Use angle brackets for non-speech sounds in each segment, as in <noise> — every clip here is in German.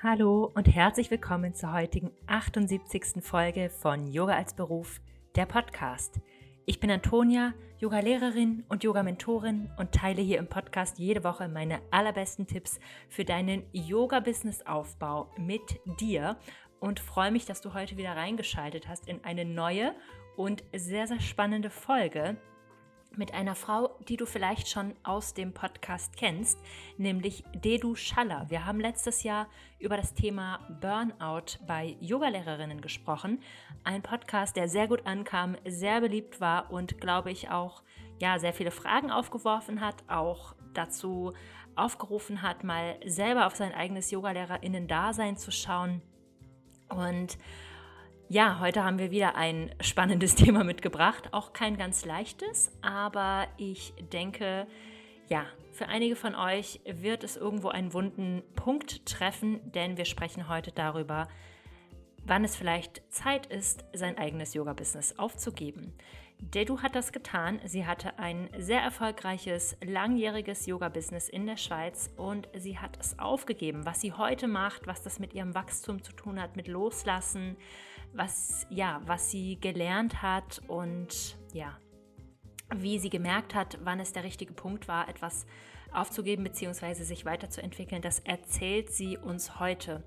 Hallo und herzlich willkommen zur heutigen 78. Folge von Yoga als Beruf, der Podcast. Ich bin Antonia, Yoga-Lehrerin und Yoga-Mentorin und teile hier im Podcast jede Woche meine allerbesten Tipps für deinen Yoga-Business-Aufbau mit dir und freue mich, dass du heute wieder reingeschaltet hast in eine neue und sehr, sehr spannende Folge mit einer Frau, die du vielleicht schon aus dem Podcast kennst, nämlich Dedu Schaller. Wir haben letztes Jahr über das Thema Burnout bei Yogalehrerinnen gesprochen. Ein Podcast, der sehr gut ankam, sehr beliebt war und glaube ich auch ja, sehr viele Fragen aufgeworfen hat, auch dazu aufgerufen hat, mal selber auf sein eigenes Yogalehrerinnen-Dasein zu schauen. Und ja, heute haben wir wieder ein spannendes <laughs> Thema mitgebracht. Auch kein ganz leichtes, aber ich denke, ja, für einige von euch wird es irgendwo einen wunden Punkt treffen, denn wir sprechen heute darüber, wann es vielleicht Zeit ist, sein eigenes Yoga-Business aufzugeben. Dedu hat das getan. Sie hatte ein sehr erfolgreiches, langjähriges Yoga-Business in der Schweiz und sie hat es aufgegeben. Was sie heute macht, was das mit ihrem Wachstum zu tun hat, mit Loslassen, was, ja, was sie gelernt hat und ja, wie sie gemerkt hat, wann es der richtige Punkt war, etwas aufzugeben bzw. sich weiterzuentwickeln, das erzählt sie uns heute.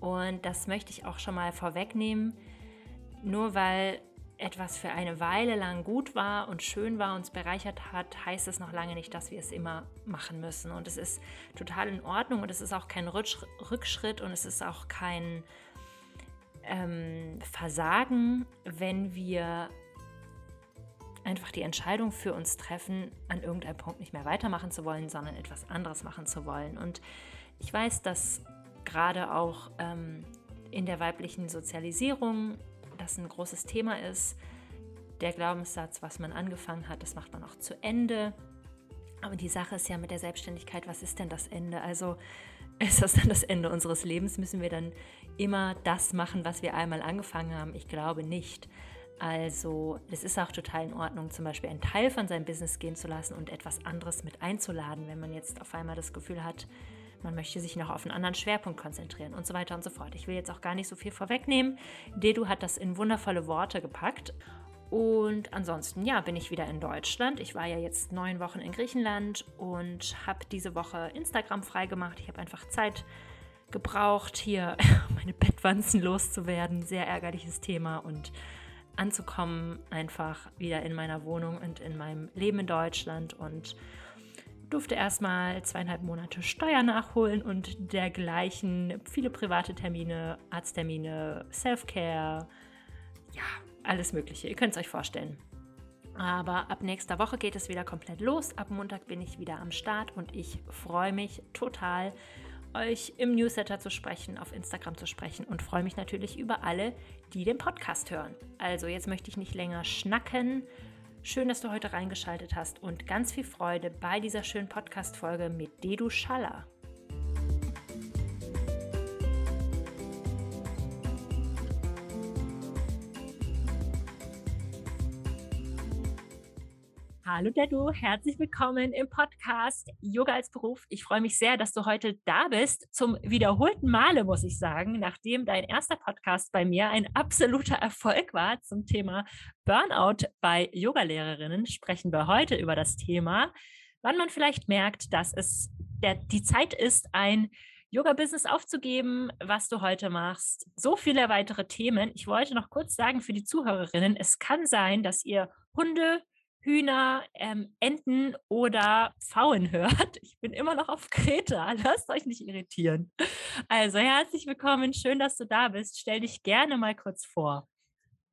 Und das möchte ich auch schon mal vorwegnehmen. Nur weil etwas für eine Weile lang gut war und schön war, uns bereichert hat, heißt es noch lange nicht, dass wir es immer machen müssen. Und es ist total in Ordnung und es ist auch kein Rückschritt und es ist auch kein ähm, Versagen, wenn wir einfach die Entscheidung für uns treffen, an irgendeinem Punkt nicht mehr weitermachen zu wollen, sondern etwas anderes machen zu wollen. Und ich weiß, dass gerade auch ähm, in der weiblichen Sozialisierung das ein großes Thema ist. Der Glaubenssatz, was man angefangen hat, das macht man auch zu Ende. Aber die Sache ist ja mit der Selbstständigkeit, was ist denn das Ende? Also <laughs> ist das dann das Ende unseres Lebens? Müssen wir dann immer das machen, was wir einmal angefangen haben? Ich glaube nicht. Also es ist auch total in Ordnung, zum Beispiel einen Teil von seinem Business gehen zu lassen und etwas anderes mit einzuladen, wenn man jetzt auf einmal das Gefühl hat, man möchte sich noch auf einen anderen Schwerpunkt konzentrieren und so weiter und so fort. Ich will jetzt auch gar nicht so viel vorwegnehmen. Dedu hat das in wundervolle Worte gepackt und ansonsten, ja, bin ich wieder in Deutschland. Ich war ja jetzt neun Wochen in Griechenland und habe diese Woche Instagram freigemacht. Ich habe einfach Zeit gebraucht, hier <laughs> meine Bettwanzen loszuwerden. Sehr ärgerliches Thema und anzukommen, einfach wieder in meiner Wohnung und in meinem Leben in Deutschland und durfte erstmal zweieinhalb Monate Steuer nachholen und dergleichen. Viele private Termine, Arzttermine, Self-Care, ja, alles Mögliche. Ihr könnt es euch vorstellen. Aber ab nächster Woche geht es wieder komplett los. Ab Montag bin ich wieder am Start und ich freue mich total, euch im Newsletter zu sprechen, auf Instagram zu sprechen und freue mich natürlich über alle, die den Podcast hören. Also jetzt möchte ich nicht länger schnacken. Schön, dass du heute reingeschaltet hast und ganz viel Freude bei dieser schönen Podcast-Folge mit Dedu Schaller. Hallo Dedu, herzlich willkommen im Podcast Yoga als Beruf. Ich freue mich sehr, dass du heute da bist. Zum wiederholten Male, muss ich sagen, nachdem dein erster Podcast bei mir ein absoluter Erfolg war zum Thema Burnout bei Yogalehrerinnen, sprechen wir heute über das Thema, wann man vielleicht merkt, dass es der, die Zeit ist, ein Yoga-Business aufzugeben, was du heute machst. So viele weitere Themen. Ich wollte noch kurz sagen für die Zuhörerinnen, es kann sein, dass ihr Hunde, Hühner, ähm, Enten oder Pfauen hört. <laughs> Ich bin immer noch auf Kreta. <laughs> Lasst euch nicht irritieren. Also herzlich willkommen. Schön, dass du da bist. Stell dich gerne mal kurz vor.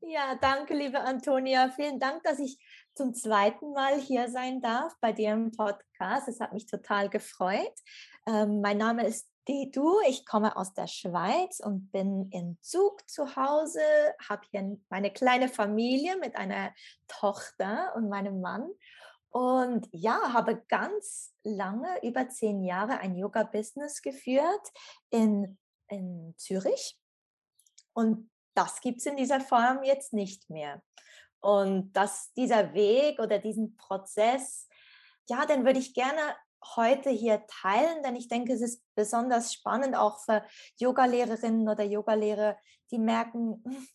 Ja, danke, liebe Antonia. Vielen Dank, dass ich zum zweiten Mal hier sein darf bei dir im Podcast. Es hat mich total gefreut. Ähm, mein Name ist du, ich komme aus der Schweiz und bin in Zug zu Hause, habe hier meine kleine Familie mit einer Tochter und meinem Mann. Und ja, habe ganz lange, über zehn Jahre, ein Yoga-Business geführt in, in Zürich. Und das gibt es in dieser Form jetzt nicht mehr. Und dass dieser Weg oder diesen Prozess, ja, den würde ich gerne heute hier teilen, denn ich denke, es ist besonders spannend auch für Yogalehrerinnen oder Yogalehrer, die merken, hm,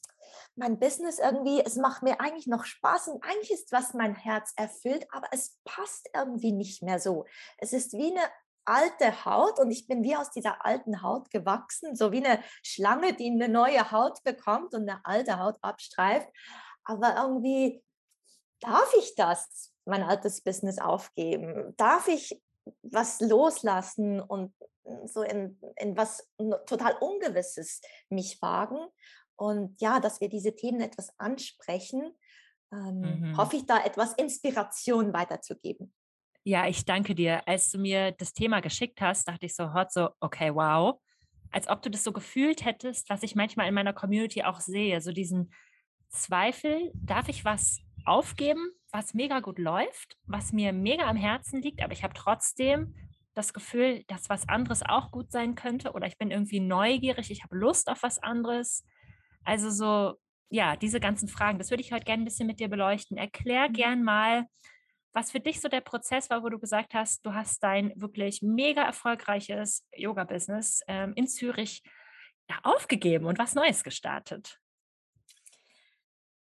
mein Business irgendwie, es macht mir eigentlich noch Spaß und eigentlich ist was mein Herz erfüllt, aber es passt irgendwie nicht mehr so. Es ist wie eine alte Haut und ich bin wie aus dieser alten Haut gewachsen, so wie eine Schlange, die eine neue Haut bekommt und eine alte Haut abstreift. Aber irgendwie darf ich das, mein altes Business aufgeben? Darf ich was loslassen und so in, in was total Ungewisses mich wagen? Und ja, dass wir diese Themen etwas ansprechen, ähm, mhm. hoffe ich da etwas Inspiration weiterzugeben. Ja, ich danke dir. Als du mir das Thema geschickt hast, dachte ich sofort so, okay, wow. Als ob du das so gefühlt hättest, was ich manchmal in meiner Community auch sehe, so diesen Zweifel, darf ich was aufgeben, was mega gut läuft, was mir mega am Herzen liegt, aber ich habe trotzdem das Gefühl, dass was anderes auch gut sein könnte oder ich bin irgendwie neugierig, ich habe Lust auf was anderes. Also so, ja, diese ganzen Fragen, das würde ich heute gerne ein bisschen mit dir beleuchten. Erklär mhm. gern mal, was für dich so der Prozess war, wo du gesagt hast, du hast dein wirklich mega erfolgreiches Yoga-Business ähm, in Zürich ja, aufgegeben und was Neues gestartet.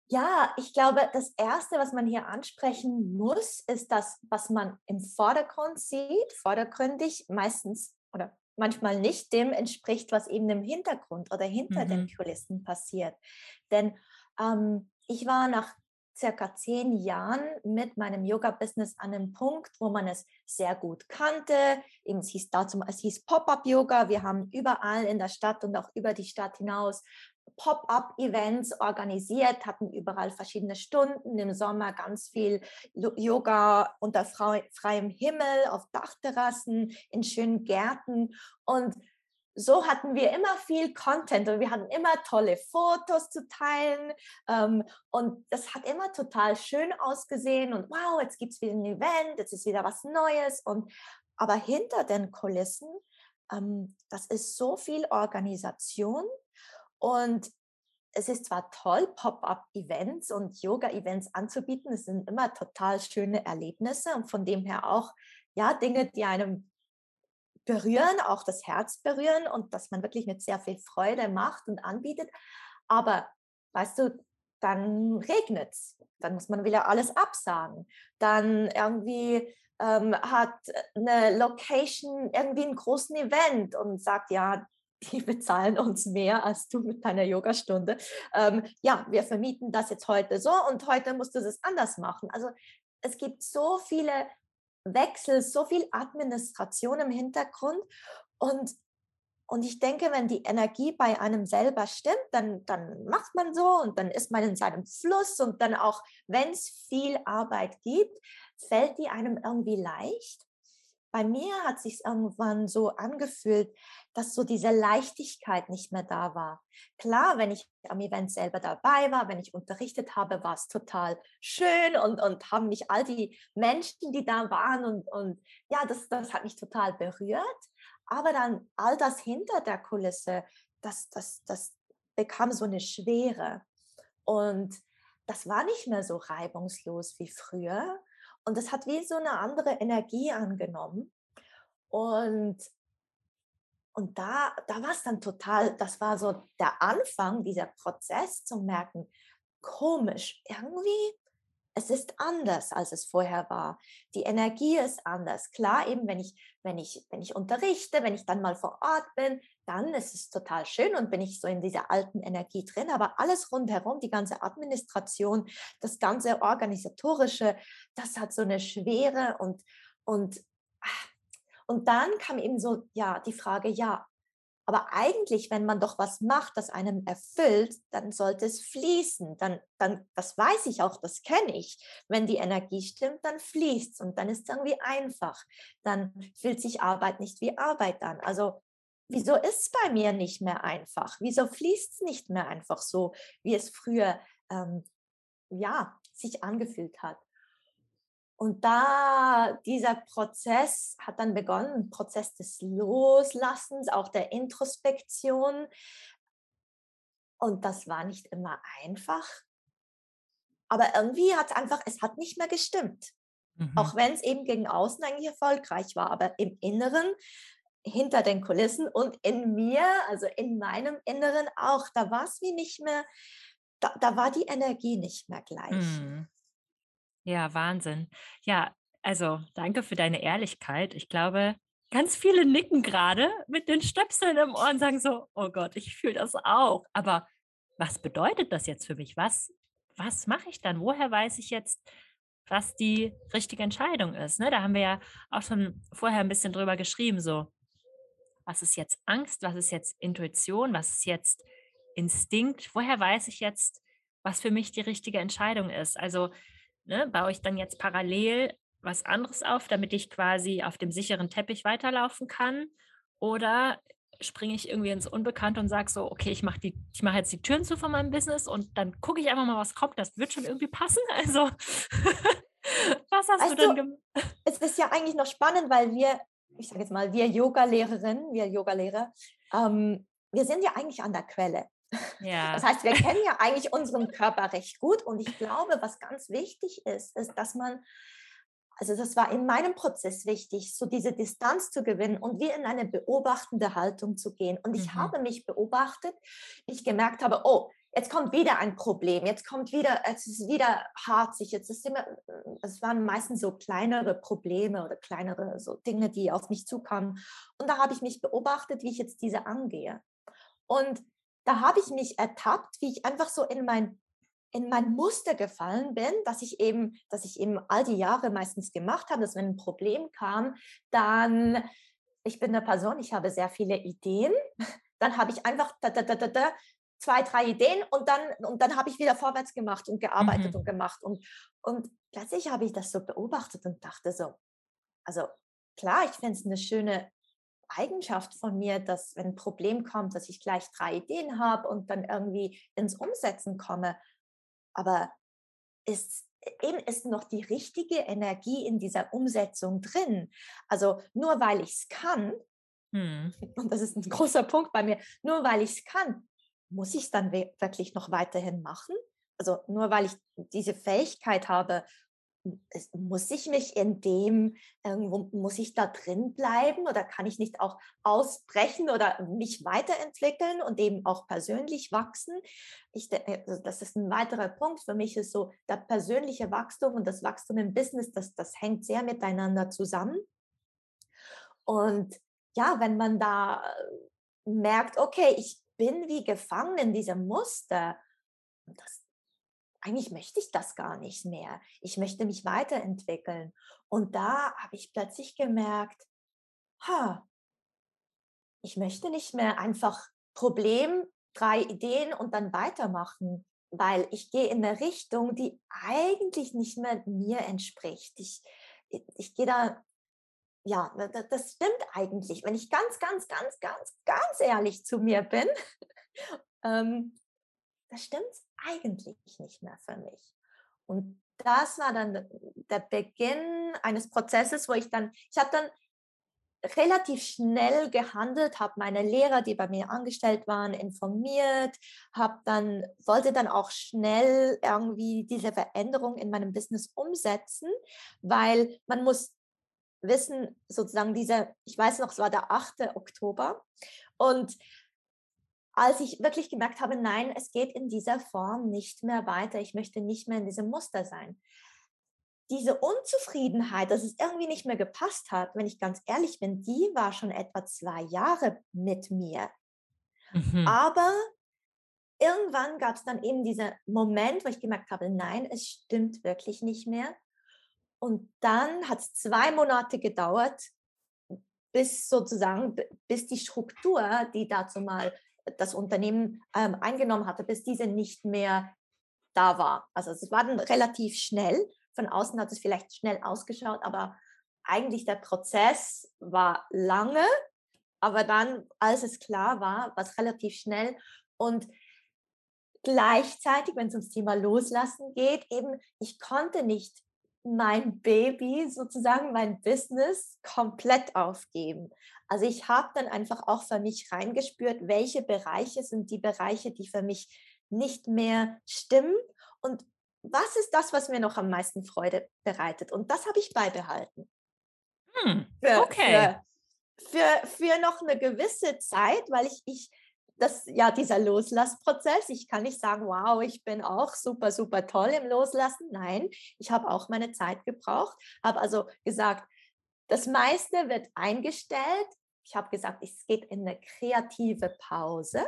Ja, ich glaube, das Erste, was man hier ansprechen muss, ist das, was man im Vordergrund sieht, vordergründig, meistens oder manchmal nicht dem entspricht, was eben im Hintergrund oder hinter mhm. den Kulissen passiert. Denn ähm, ich war nach circa zehn Jahren mit meinem Yoga-Business an einem Punkt, wo man es sehr gut kannte. Eben, es hieß dazu, es hieß Pop-up-Yoga. Wir haben überall in der Stadt und auch über die Stadt hinaus Pop-up-Events organisiert, hatten überall verschiedene Stunden, im Sommer ganz viel Yoga unter freiem Himmel, auf Dachterrassen, in schönen Gärten. Und so hatten wir immer viel Content und wir hatten immer tolle Fotos zu teilen ähm, und das hat immer total schön ausgesehen und wow, jetzt gibt es wieder ein Event, jetzt ist wieder was Neues. Und aber hinter den Kulissen, ähm, das ist so viel Organisation und es ist zwar toll, Pop-up-Events und Yoga-Events anzubieten, es sind immer total schöne Erlebnisse und von dem her auch ja Dinge, die einem berühren, auch das Herz berühren und dass man wirklich mit sehr viel Freude macht und anbietet. Aber weißt du, dann regnet es, dann muss man wieder alles absagen. Dann irgendwie ähm, hat eine Location irgendwie einen großen Event und sagt, ja, die bezahlen uns mehr als du mit deiner Yogastunde. Ähm, ja, wir vermieten das jetzt heute so und heute musst du es anders machen. Also es gibt so viele Wechsel, so viel Administration im Hintergrund. Und, und ich denke, wenn die Energie bei einem selber stimmt, dann, dann macht man so und dann ist man in seinem Fluss und dann auch, wenn es viel Arbeit gibt, fällt die einem irgendwie leicht bei mir hat sich irgendwann so angefühlt, dass so diese Leichtigkeit nicht mehr da war. Klar, wenn ich am Event selber dabei war, wenn ich unterrichtet habe, war es total schön und, und haben mich all die Menschen, die da waren und, und ja, das, das hat mich total berührt. Aber dann all das hinter der Kulisse, das, das, das bekam so eine Schwere. Und das war nicht mehr so reibungslos wie früher. Und es hat wie so eine andere Energie angenommen. Und, und da, da war es dann total, das war so der Anfang, dieser Prozess zu merken, komisch, irgendwie, es ist anders, als es vorher war. Die Energie ist anders. Klar, eben, wenn ich, wenn ich, wenn ich unterrichte, wenn ich dann mal vor Ort bin, dann ist es total schön und bin ich so in dieser alten Energie drin. Aber alles rundherum, die ganze Administration, das ganze Organisatorische, das hat so eine Schwere und, und, ah, und dann kam eben so, ja, die Frage, ja, aber eigentlich, wenn man doch was macht, das einem erfüllt, dann sollte es fließen. Dann, dann, das weiß ich auch, das kenne ich. Wenn die Energie stimmt, dann fließt es und dann ist es irgendwie einfach. Dann fühlt sich Arbeit nicht wie Arbeit an. Also wieso ist es bei mir nicht mehr einfach? Wieso fließt es nicht mehr einfach so, wie es früher ähm, ja, sich angefühlt hat? Und da dieser Prozess hat dann begonnen, Prozess des Loslassens, auch der Introspektion. Und das war nicht immer einfach. Aber irgendwie hat es einfach, es hat nicht mehr gestimmt. Mhm. Auch wenn es eben gegen außen eigentlich erfolgreich war, aber im Inneren, hinter den Kulissen und in mir, also in meinem Inneren auch, da war es wie nicht mehr, da, da, war die Energie nicht mehr gleich. Mhm. Ja, Wahnsinn. Ja, also danke für deine Ehrlichkeit. Ich glaube, ganz viele nicken gerade mit den Stöpseln im Ohr und sagen so, oh Gott, ich fühle das auch. Aber was bedeutet das jetzt für mich? Was, was mache ich dann? Woher weiß ich jetzt, was die richtige Entscheidung ist? Ne? Da haben wir ja auch schon vorher ein bisschen drüber geschrieben, so, was ist jetzt Angst, was ist jetzt Intuition, was ist jetzt Instinkt? Woher weiß ich jetzt, was für mich die richtige Entscheidung ist? Also ne, baue ich dann jetzt parallel was anderes auf, damit ich quasi auf dem sicheren Teppich weiterlaufen kann? Oder springe ich irgendwie ins Unbekannte und sage so, okay, ich mache ich mache jetzt die Türen zu von meinem Business und dann gucke ich einfach mal, was kommt. Das wird schon irgendwie passen. <laughs> Also, <laughs> was hast weißt du denn gemacht? Es ist ja eigentlich noch spannend, weil wir, ich sage jetzt mal, wir Yoga-Lehrerinnen, wir Yoga-Lehrer, ähm, wir sind ja eigentlich an der Quelle. Ja. Das heißt, wir kennen ja eigentlich unseren Körper recht gut und ich glaube, was ganz wichtig ist, ist, dass man also das war in meinem Prozess wichtig, so diese Distanz zu gewinnen und wie in eine beobachtende Haltung zu gehen. Und ich mhm. habe mich beobachtet, ich gemerkt habe, oh, jetzt kommt wieder ein Problem, jetzt kommt wieder, es ist wieder harzig, jetzt ist immer, es waren meistens so kleinere Probleme oder kleinere so Dinge, die auf mich zukamen. Und da habe ich mich beobachtet, wie ich jetzt diese angehe. Und da habe ich mich ertappt, wie ich einfach so in mein in mein Muster gefallen bin, dass ich eben, dass ich eben all die Jahre meistens gemacht habe, dass wenn ein Problem kam, dann, ich bin eine Person, ich habe sehr viele Ideen, dann habe ich einfach da, da, da, da, da, zwei, drei Ideen und dann, und dann habe ich wieder vorwärts gemacht und gearbeitet mhm. und gemacht und, und plötzlich habe ich das so beobachtet und dachte so, also klar, ich finde es eine schöne Eigenschaft von mir, dass wenn ein Problem kommt, dass ich gleich drei Ideen habe und dann irgendwie ins Umsetzen komme aber ist eben ist noch die richtige Energie in dieser Umsetzung drin. Also nur weil ich es kann, hm. <laughs> und das ist ein großer Punkt bei mir, nur weil ich es kann, muss ich es dann wirklich noch weiterhin machen? Also nur weil ich diese Fähigkeit habe, muss ich mich in dem, irgendwo, muss ich da drin bleiben oder kann ich nicht auch ausbrechen oder mich weiterentwickeln und eben auch persönlich wachsen? Ich, also das ist ein weiterer Punkt. Für mich ist so, der persönliche Wachstum und das Wachstum im Business, das, das hängt sehr miteinander zusammen. Und ja, wenn man da merkt, okay, ich bin wie gefangen in diesem Muster, das, eigentlich möchte ich das gar nicht mehr. Ich möchte mich weiterentwickeln. Und da habe ich plötzlich gemerkt, ha, ich möchte nicht mehr einfach Problem, drei Ideen und dann weitermachen, weil ich gehe in eine Richtung, die eigentlich nicht mehr mir entspricht. Ich, ich gehe da, ja, das stimmt eigentlich, wenn ich ganz, ganz, ganz, ganz, ganz ehrlich zu mir bin. <laughs> ähm, das stimmt eigentlich nicht mehr für mich. Und das war dann der Beginn eines Prozesses, wo ich dann, ich habe dann relativ schnell gehandelt, habe meine Lehrer, die bei mir angestellt waren, informiert, habe dann wollte dann auch schnell irgendwie diese Veränderung in meinem Business umsetzen, weil man muss wissen, sozusagen diese, ich weiß noch, es war der 8. Oktober und als ich wirklich gemerkt habe, nein, es geht in dieser Form nicht mehr weiter, ich möchte nicht mehr in diesem Muster sein. Diese Unzufriedenheit, dass es irgendwie nicht mehr gepasst hat, wenn ich ganz ehrlich bin, die war schon etwa zwei Jahre mit mir. Mhm. Aber irgendwann gab es dann eben diesen Moment, wo ich gemerkt habe, nein, es stimmt wirklich nicht mehr. Und dann hat es zwei Monate gedauert, bis sozusagen, bis die Struktur, die dazu mal das Unternehmen ähm, eingenommen hatte, bis diese nicht mehr da war. Also es war dann relativ schnell. Von außen hat es vielleicht schnell ausgeschaut, aber eigentlich der Prozess war lange. Aber dann, als es klar war, war es relativ schnell. Und gleichzeitig, wenn es ums Thema Loslassen geht, eben, ich konnte nicht mein Baby, sozusagen mein Business, komplett aufgeben. Also ich habe dann einfach auch für mich reingespürt, welche Bereiche sind die Bereiche, die für mich nicht mehr stimmen und was ist das, was mir noch am meisten Freude bereitet? Und das habe ich beibehalten. Hm, okay. Für, für, für, noch eine gewisse Zeit, weil ich, ich das, ja, dieser Loslassprozess, ich kann nicht sagen, wow, ich bin auch super, super toll im Loslassen. Nein, ich habe auch meine Zeit gebraucht, habe also gesagt, das meiste wird eingestellt. Ich habe gesagt, es geht in eine kreative Pause.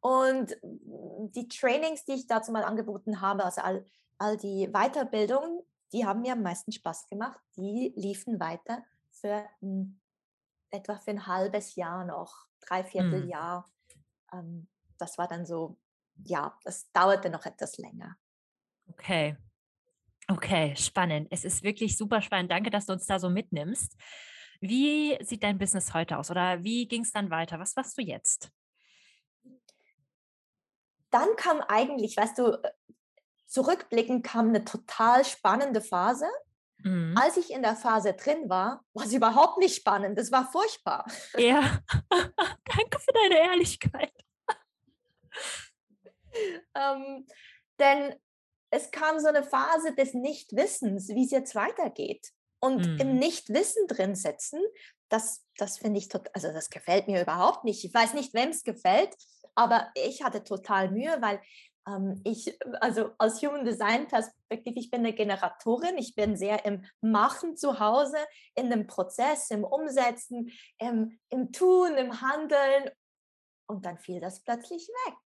Und die Trainings, die ich dazu mal angeboten habe, also all, all die Weiterbildungen, die haben mir am meisten Spaß gemacht. Die liefen weiter für etwa für ein halbes Jahr noch, dreiviertel mhm. Jahr. Ähm, das war dann so, ja, das dauerte noch etwas länger. Okay. Okay, spannend. Es ist wirklich super spannend. Danke, dass du uns da so mitnimmst. Wie sieht dein Business heute aus oder wie ging es dann weiter? Was machst du jetzt? dann kam eigentlich, weißt du, äh, zurückblickend kam eine total spannende Phase. Mhm. Als ich in der Phase drin war, war es überhaupt nicht spannend. Das war furchtbar. Ja, <laughs> <laughs> danke für deine Ehrlichkeit. ähm, denn es kam so eine Phase des Nichtwissens, wie es jetzt weitergeht. Und mhm. im Nichtwissen drin sitzen, das, das finde ich total, also das gefällt mir überhaupt nicht. Ich weiß nicht, wem es gefällt, aber ich hatte total Mühe, weil ich, also aus Human Design Perspektive, ich bin eine Generatorin, ich bin sehr im Machen zu Hause, in dem Prozess, im Umsetzen, im, im Tun, im Handeln. Und dann fiel das plötzlich weg.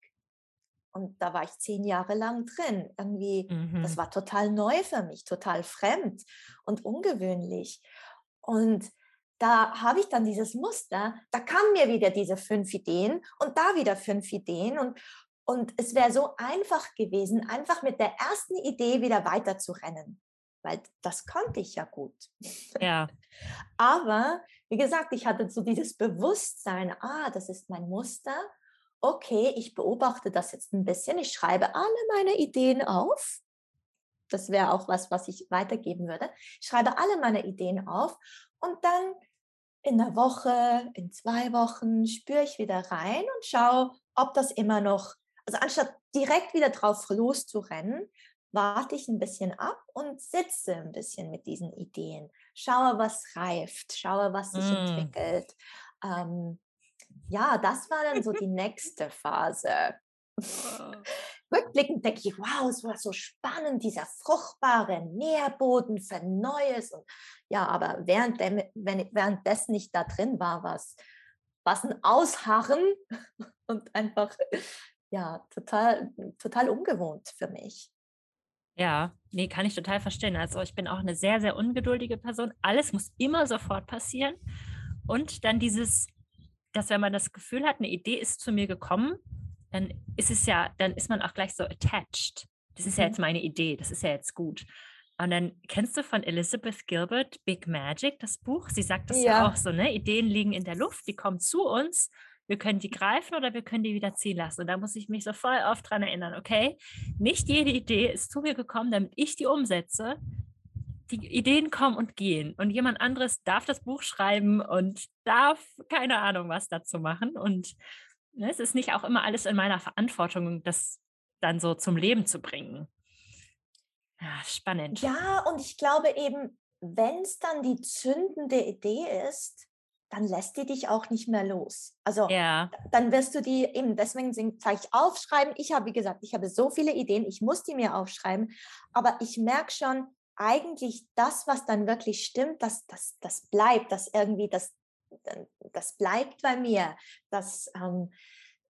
Und da war ich zehn Jahre lang drin. Irgendwie, mhm. das war total neu für mich, total fremd und ungewöhnlich. Und da habe ich dann dieses Muster, da kamen mir wieder diese fünf Ideen und da wieder fünf Ideen und, und es wäre so einfach gewesen, einfach mit der ersten Idee wieder weiterzurennen, weil das konnte ich ja gut. Ja. <laughs> Aber wie gesagt, ich hatte so dieses Bewusstsein, ah, das ist mein Muster. Okay, ich beobachte das jetzt ein bisschen. Ich schreibe alle meine Ideen auf. Das wäre auch was, was ich weitergeben würde. Ich schreibe alle meine Ideen auf und dann in der Woche, in zwei Wochen spüre ich wieder rein und schaue, ob das immer noch, also anstatt direkt wieder drauf loszurennen, warte ich ein bisschen ab und sitze ein bisschen mit diesen Ideen. Schaue, was reift, schaue, was sich mm. entwickelt. Ähm, ja, das war dann so die <laughs> nächste Phase. <laughs> Rückblickend denke ich, wow, es war so spannend, dieser fruchtbare Nährboden für Neues. Und ja, aber während der, wenn, währenddessen ich da drin war, war es ein Ausharren <laughs> und einfach, ja, total, total ungewohnt für mich. Ja, nee, kann ich total verstehen. Also ich bin auch eine sehr, sehr ungeduldige Person. Alles muss immer sofort passieren. Und dann dieses, dass wenn man das Gefühl hat, eine Idee ist zu mir gekommen, dann ist es ja, dann ist man auch gleich so attached. Das ist ja jetzt mhm. meine Idee, das ist ja jetzt gut. Und dann kennst du von Elizabeth Gilbert Big Magic das Buch? Sie sagt das ja, ja auch so, ne? Ideen liegen in der Luft, die kommen zu uns. Wir können die greifen oder wir können die wieder ziehen lassen. Und da muss ich mich so voll oft dran erinnern, okay? Nicht jede Idee ist zu mir gekommen, damit ich die umsetze. Die Ideen kommen und gehen. Und jemand anderes darf das Buch schreiben und darf keine Ahnung was dazu machen. Und Ne, es ist nicht auch immer alles in meiner Verantwortung, das dann so zum Leben zu bringen. Ja, spannend. Ja, und ich glaube eben, wenn es dann die zündende Idee ist, dann lässt die dich auch nicht mehr los. Also ja. dann wirst du die eben, deswegen sage ich aufschreiben. Ich habe, wie gesagt, ich habe so viele Ideen, ich muss die mir aufschreiben, aber ich merke schon, eigentlich das, was dann wirklich stimmt, das, das, das bleibt, das irgendwie, das, das bleibt bei mir. Das, ähm,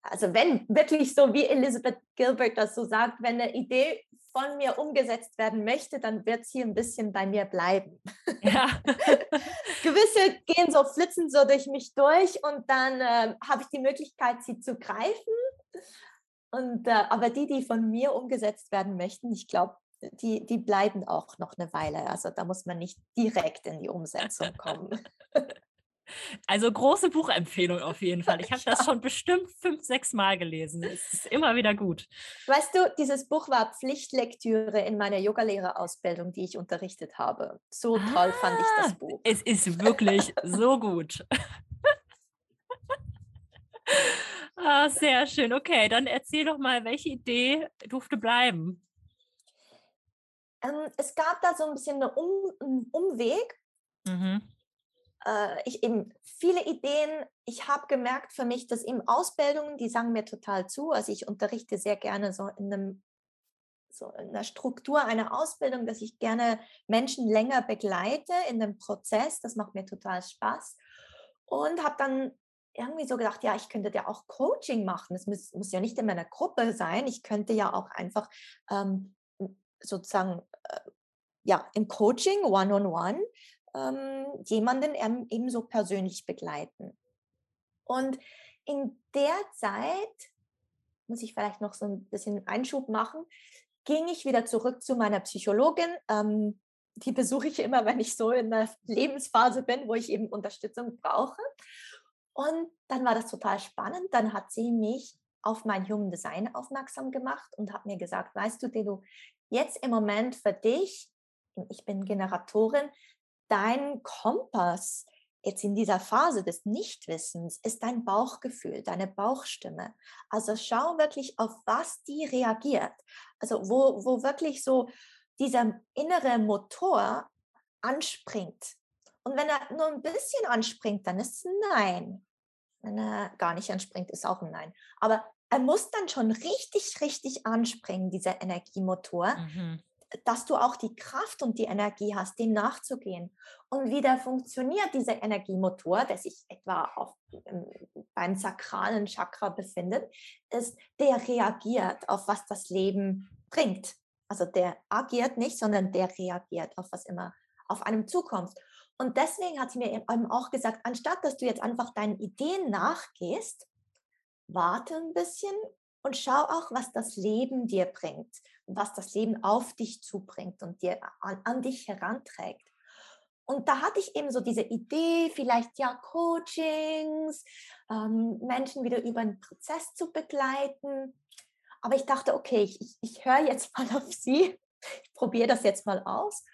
also wenn wirklich so wie Elizabeth Gilbert das so sagt, wenn eine Idee von mir umgesetzt werden möchte, dann wird sie ein bisschen bei mir bleiben. Ja. <laughs> Gewisse gehen so, flitzen so durch mich durch und dann äh, habe ich die Möglichkeit, sie zu greifen. Und, äh, aber die, die von mir umgesetzt werden möchten, ich glaube, die, die bleiben auch noch eine Weile. Also da muss man nicht direkt in die Umsetzung kommen. <laughs> <laughs> Also große Buchempfehlung auf jeden Fall. Ich habe das schon bestimmt fünf, sechs Mal gelesen. Es ist immer wieder gut. Weißt du, dieses Buch war Pflichtlektüre in meiner Yogalehrerausbildung, die ich unterrichtet habe. So ah, toll fand ich das ah, Buch. Es ist wirklich so gut. ah, sehr schön. Okay, dann erzähl doch mal, welche Idee durfte bleiben? ähm, es gab da so ein bisschen eine um, einen Umweg. Mhm. Äh, ich eben viele Ideen. Ich habe gemerkt für mich, dass eben Ausbildungen, die sagen mir total zu. Also ich unterrichte sehr gerne so in einem so in der Struktur einer Ausbildung, dass ich gerne Menschen länger begleite in dem Prozess. Das macht mir total Spaß. Und habe dann irgendwie so gedacht, ja, ich könnte ja auch Coaching machen. Es muss, muss ja nicht in meiner Gruppe sein. Ich könnte ja auch einfach ähm, sozusagen äh, ja, im Coaching, one-on-one, -on -one, ähm, jemanden ebenso persönlich begleiten. Und in der Zeit, muss ich vielleicht noch so ein bisschen Einschub machen, ging ich wieder zurück zu meiner Psychologin. Ähm, die besuche ich immer, wenn ich so in einer Lebensphase bin, wo ich eben Unterstützung brauche. Und dann war das total spannend. Dann hat sie mich auf mein Human Design aufmerksam gemacht und hat mir gesagt, weißt du, du jetzt im Moment für dich, ich bin Generatorin, dein Kompass jetzt in dieser Phase des Nichtwissens ist dein Bauchgefühl, deine Bauchstimme. Also schau wirklich auf was die reagiert. Also wo, wo wirklich so dieser innere Motor anspringt. Und wenn er nur ein bisschen anspringt, dann ist es ein Nein. Wenn er gar nicht anspringt, ist auch ein Nein. Aber er muss dann schon richtig, richtig anspringen, dieser Energiemotor, mhm dass du auch die Kraft und die Energie hast, dem nachzugehen. Und wie der funktioniert, dieser Energiemotor, der sich etwa auf, beim sakralen Chakra befindet, ist, der reagiert auf was das Leben bringt. Also der agiert nicht, sondern der reagiert auf was immer auf einem zukommt. Und deswegen hat sie mir eben auch gesagt, anstatt dass du jetzt einfach deinen Ideen nachgehst, warte ein bisschen und schau auch, was das Leben dir bringt, was das Leben auf dich zubringt und dir an, an dich heranträgt. Und da hatte ich eben so diese Idee, vielleicht ja Coachings, ähm, Menschen wieder über einen Prozess zu begleiten. Aber ich dachte, okay, ich, ich, ich höre jetzt mal auf Sie, ich probiere das jetzt mal aus.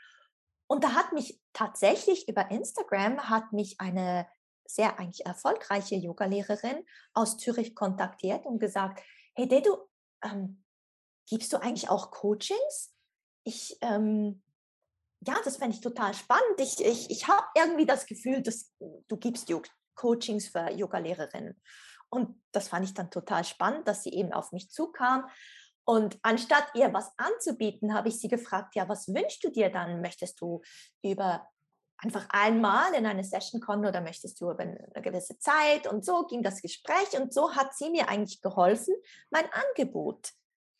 Und da hat mich tatsächlich über Instagram hat mich eine sehr eigentlich erfolgreiche Yogalehrerin aus Zürich kontaktiert und gesagt, hey Dedu, ähm, gibst du eigentlich auch Coachings? Ich, ähm, ja, das fände ich total spannend. Ich, ich, ich habe irgendwie das Gefühl, dass du gibst Coachings für Yoga-Lehrerinnen. Und das fand ich dann total spannend, dass sie eben auf mich zukam. Und anstatt ihr was anzubieten, habe ich sie gefragt, ja, was wünschst du dir dann? Möchtest du über einfach einmal in eine Session kommen oder möchtest du über eine gewisse Zeit? Und so ging das Gespräch und so hat sie mir eigentlich geholfen, mein Angebot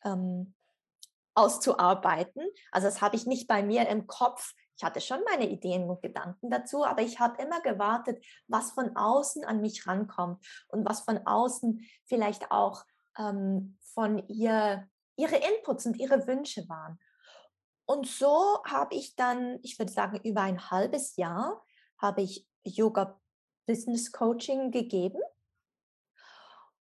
ähm, auszuarbeiten. Also das habe ich nicht bei mir im Kopf. Ich hatte schon meine Ideen und Gedanken dazu, aber ich habe immer gewartet, was von außen an mich rankommt und was von außen vielleicht auch ähm, von ihr, ihre Inputs und ihre Wünsche waren. Und so habe ich dann, ich würde sagen, über ein halbes Jahr habe ich Yoga Business Coaching gegeben.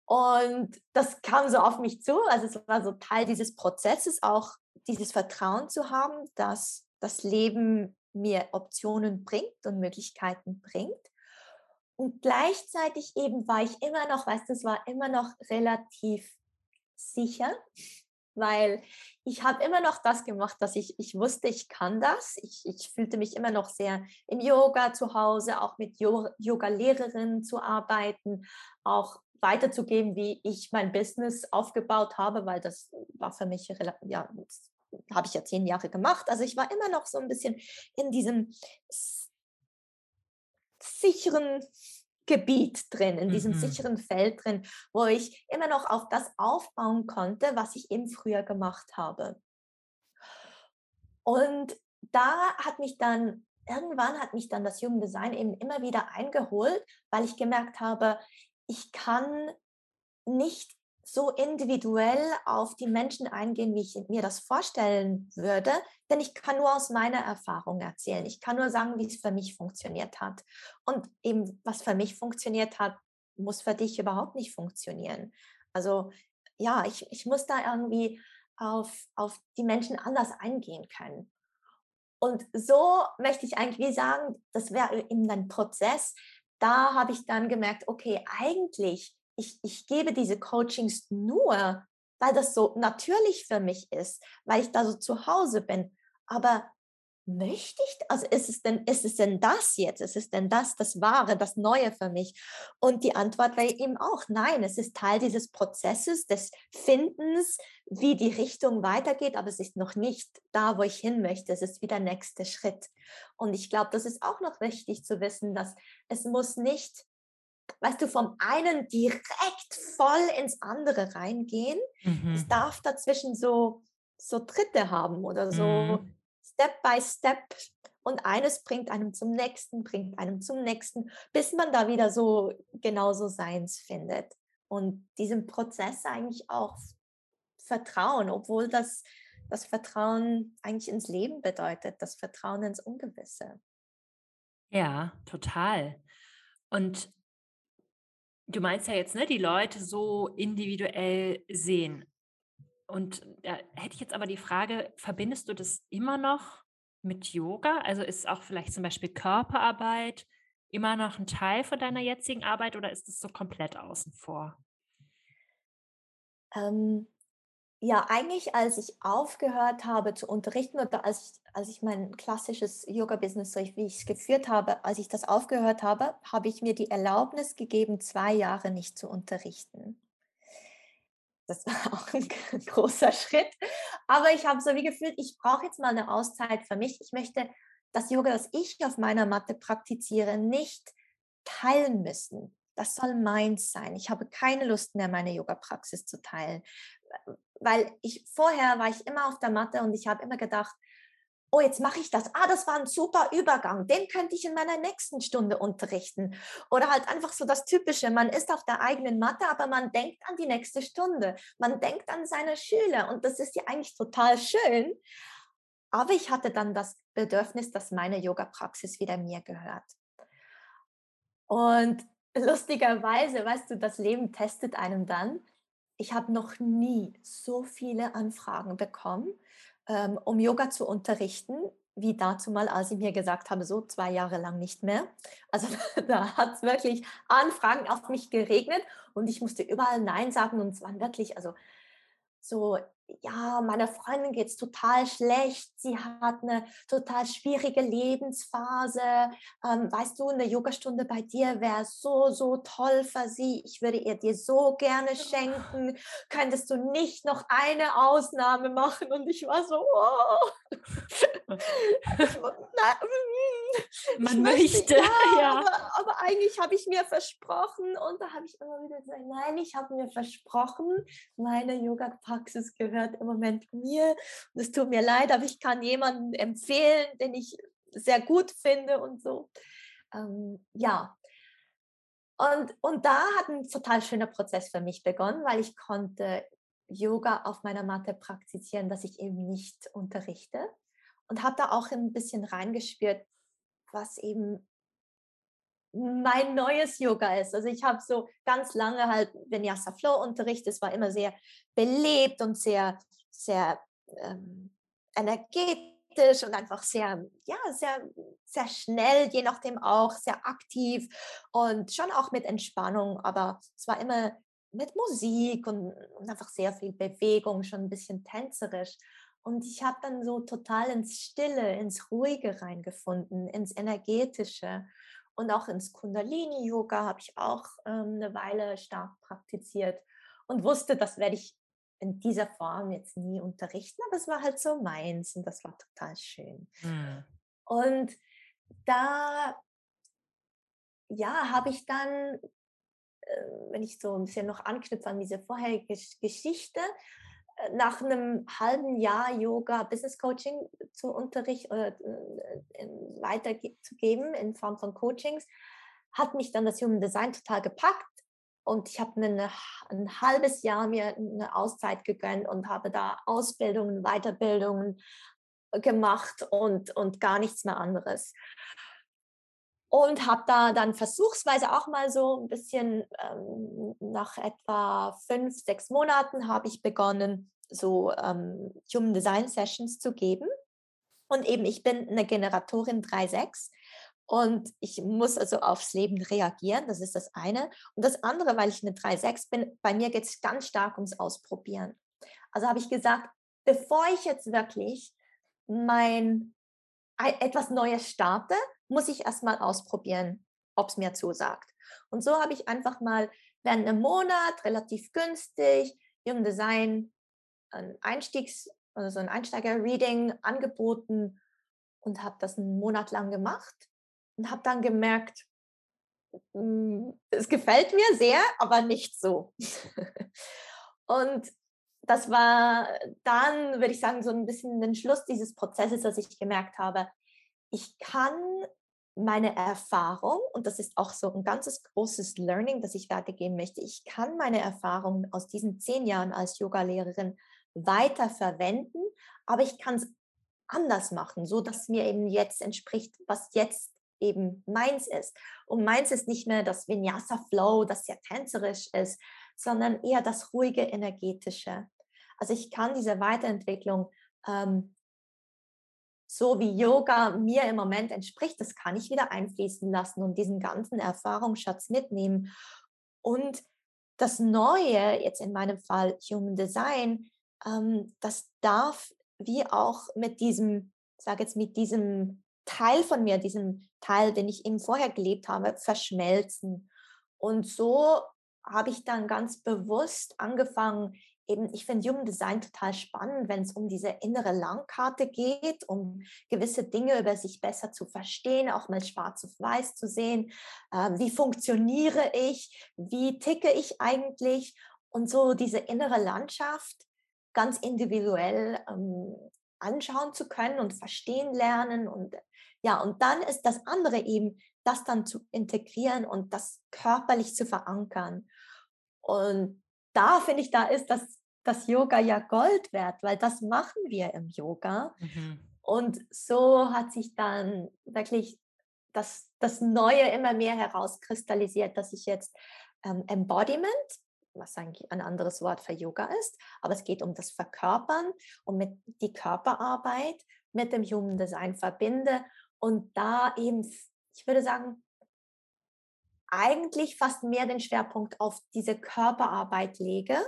Und das kam so auf mich zu. Also es war so Teil dieses Prozesses, auch dieses Vertrauen zu haben, dass das Leben mir Optionen bringt und Möglichkeiten bringt. Und gleichzeitig eben war ich immer noch, weißt du, es war immer noch relativ sicher weil ich habe immer noch das gemacht, dass ich, ich wusste, ich kann das. Ich, ich fühlte mich immer noch sehr im Yoga zu Hause, auch mit Yoga-Lehrerinnen zu arbeiten, auch weiterzugeben, wie ich mein Business aufgebaut habe, weil das war für mich, ja, habe ich ja zehn Jahre gemacht. Also ich war immer noch so ein bisschen in diesem sicheren Gebiet drin, in diesem mhm. sicheren Feld drin, wo ich immer noch auf das aufbauen konnte, was ich eben früher gemacht habe. Und da hat mich dann, irgendwann hat mich dann das Human Design eben immer wieder eingeholt, weil ich gemerkt habe, ich kann nicht so individuell auf die Menschen eingehen, wie ich mir das vorstellen würde, denn ich kann nur aus meiner Erfahrung erzählen. Ich kann nur sagen, wie es für mich funktioniert hat. Und eben, was für mich funktioniert hat, muss für dich überhaupt nicht funktionieren. Also ja, ich, ich muss da irgendwie auf, auf die Menschen anders eingehen können. Und so möchte ich eigentlich sagen, das wäre eben ein Prozess. Da habe ich dann gemerkt, okay, eigentlich ich, ich gebe diese Coachings nur, weil das so natürlich für mich ist, weil ich da so zu Hause bin. aber möchte ich, also ist es denn, ist es denn das jetzt? Ist es denn das, das Wahre, das Neue für mich? Und die Antwort war eben auch, nein, es ist Teil dieses Prozesses, des Findens, wie die Richtung weitergeht, aber es ist noch nicht da, wo ich hin möchte. Es ist wieder der nächste Schritt. Und ich glaube, das ist auch noch wichtig zu wissen, dass es muss nicht weißt du, vom einen direkt voll ins andere reingehen. Mhm. Es darf dazwischen so, so Tritte haben oder so mhm. Step by Step. Und eines bringt einem zum nächsten, bringt einem zum nächsten, bis man da wieder so genauso seins findet. Und diesem Prozess eigentlich auch Vertrauen, obwohl das, das Vertrauen eigentlich ins Leben bedeutet, das Vertrauen ins Ungewisse. Ja, total. Und du meinst ja jetzt, ne, die Leute so individuell sehen. Und da hätte ich jetzt aber die Frage, verbindest du das immer noch mit Yoga? Also ist auch vielleicht zum Beispiel Körperarbeit immer noch ein Teil von deiner jetzigen Arbeit oder ist es so komplett außen vor? Ähm, ja, eigentlich als ich aufgehört habe zu unterrichten oder als ich, als ich mein klassisches Yoga-Business, wie ich es geführt habe, als ich das aufgehört habe, habe ich mir die Erlaubnis gegeben, zwei Jahre nicht zu unterrichten. Das war <laughs> auch ein großer Schritt. Aber ich habe so wie gefühlt, ich brauche jetzt mal eine Auszeit für mich. Ich möchte das Yoga, das ich auf meiner Matte praktiziere, nicht teilen müssen. Das soll meins sein. Ich habe keine Lust mehr, meine Yoga-Praxis zu teilen. Weil ich vorher war ich immer auf der Matte und ich habe immer gedacht, oh, jetzt mache ich das. Ah, das war ein super Übergang. Den könnte ich in meiner nächsten Stunde unterrichten. Oder halt einfach so das Typische. Man ist auf der eigenen Matte, aber man denkt an die nächste Stunde. Man denkt an seine Schüler. Und das ist ja eigentlich total schön. Aber ich hatte dann das Bedürfnis, dass meine Yoga-Praxis wieder mir gehört. Und lustigerweise, weißt du, das Leben testet einem dann. Ich habe noch nie so viele Anfragen bekommen ähm, um Yoga zu unterrichten, wie dazu mal, als ich mir gesagt habe, so zwei Jahre lang nicht mehr. Also <laughs> da hat es wirklich Anfragen auf mich geregnet und ich musste überall Nein sagen und es waren wirklich, also so ja, meiner Freundin geht es total schlecht, sie hat eine total schwierige Lebensphase. Ähm, weißt du, eine Yogastunde bei dir wäre so, so toll für sie. Ich würde ihr dir so gerne schenken. <laughs> Könntest du nicht noch eine Ausnahme machen? Und ich war so, oh. <laughs> Man möchte, ja. <laughs> ja. Aber, aber, eigentlich habe ich mir versprochen und da habe ich immer wieder gesagt, nein, ich habe mir versprochen, meine Yoga-Praxis gehört gehört im Moment mir. Und es tut mir leid, aber ich kann jemanden empfehlen, den ich sehr gut finde und so. Ähm, ja. Und, und da hat ein total schöner Prozess für mich begonnen, weil ich konnte Yoga auf meiner Matte praktizieren, dass ich eben nicht unterrichte. Und habe da auch ein bisschen reingespürt, was eben mein neues Yoga ist. Also ich habe so ganz lange halt Vinyasa Flow Unterricht. Es war immer sehr belebt und sehr, sehr ähm, energetisch und einfach sehr, ja, sehr, sehr schnell, je nachdem auch, sehr aktiv und schon auch mit Entspannung. Aber es war immer mit Musik und, und einfach sehr viel Bewegung, schon ein bisschen tänzerisch. Und ich habe dann so total ins Stille, ins Ruhige reingefunden, ins Energetische. Und auch ins Kundalini-Yoga habe ich auch ähm, eine Weile stark praktiziert und wusste, das werde ich in dieser Form jetzt nie unterrichten, aber es war halt so meins und das war total schön. Mhm. Und da, ja, habe ich dann, äh, wenn ich so ein bisschen noch anknüpfe an diese vorherige Geschichte, nach einem halben Jahr Yoga Business Coaching zu Unterricht oder äh, weiterzugeben in Form von Coachings, hat mich dann das Human Design total gepackt und ich habe eine, ein halbes Jahr mir eine Auszeit gegönnt und habe da Ausbildungen, Weiterbildungen gemacht und, und gar nichts mehr anderes. Und habe da dann versuchsweise auch mal so ein bisschen ähm, nach etwa fünf, sechs Monaten habe ich begonnen, so ähm, Human Design Sessions zu geben. Und eben, ich bin eine Generatorin 3.6 und ich muss also aufs Leben reagieren, das ist das eine. Und das andere, weil ich eine 3.6 bin, bei mir geht es ganz stark ums Ausprobieren. Also habe ich gesagt, bevor ich jetzt wirklich mein etwas Neues starte, muss ich erstmal ausprobieren, ob es mir zusagt. Und so habe ich einfach mal während einem Monat relativ günstig Human Design ein Einstiegs, also ein Einsteiger-Reading angeboten und habe das einen Monat lang gemacht und habe dann gemerkt, hm, es gefällt mir sehr, aber nicht so. <laughs> und das war dann, würde ich sagen, so ein bisschen den Schluss dieses Prozesses, dass ich gemerkt habe, ich kann meine Erfahrung, und das ist auch so ein ganzes großes Learning, das ich weitergeben möchte, ich kann meine Erfahrungen aus diesen zehn Jahren als Yoga-Lehrerin weiter verwenden, aber ich kann es anders machen, so dass mir eben jetzt entspricht, was jetzt eben meins ist. Und meins ist nicht mehr das Vinyasa Flow, das sehr tänzerisch ist, sondern eher das ruhige, energetische. Also ich kann diese Weiterentwicklung, ähm, so wie Yoga mir im Moment entspricht, das kann ich wieder einfließen lassen und diesen ganzen Erfahrungsschatz mitnehmen. Und das Neue, jetzt in meinem Fall Human Design, ähm, das darf wie auch mit diesem, sage jetzt mit diesem Teil von mir, diesem Teil, den ich eben vorher gelebt habe, verschmelzen. Und so habe ich dann ganz bewusst angefangen, eben, ich finde Human Design total spannend, wenn es um diese innere Langkarte geht, um gewisse Dinge über sich besser zu verstehen, auch mal schwarz auf weiß zu sehen. Äh, wie funktioniere ich? Wie ticke ich eigentlich? Und so diese innere Landschaft ganz individuell ähm, anschauen zu können und verstehen lernen. Und ja, und dann ist das andere eben, das dann zu integrieren und das körperlich zu verankern. Und da finde ich, da ist das, das Yoga ja Gold wert, weil das machen wir im Yoga. Mhm. Und so hat sich dann wirklich das, das Neue immer mehr herauskristallisiert, dass ich jetzt ähm, Embodiment, was eigentlich ein anderes Wort für Yoga ist, aber es geht um das Verkörpern und mit die Körperarbeit mit dem Human Design verbinde und da eben, ich würde sagen, eigentlich fast mehr den Schwerpunkt auf diese Körperarbeit lege,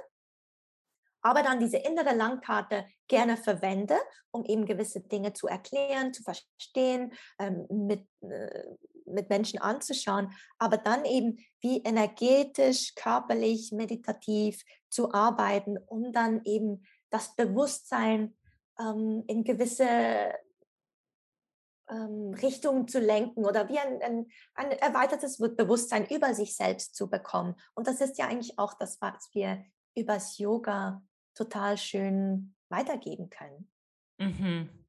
aber dann diese innere Landkarte gerne verwende, um eben gewisse Dinge zu erklären, zu verstehen, ähm, mit, äh, mit Menschen anzuschauen, aber dann eben wie energetisch, körperlich, meditativ zu arbeiten, um dann eben das Bewusstsein ähm, in gewisse ähm, Richtungen zu lenken oder wie ein, ein, ein erweitertes Bewusstsein über sich selbst zu bekommen. Und das ist ja eigentlich auch das, was wir übers Yoga total schön weitergeben können. Mhm.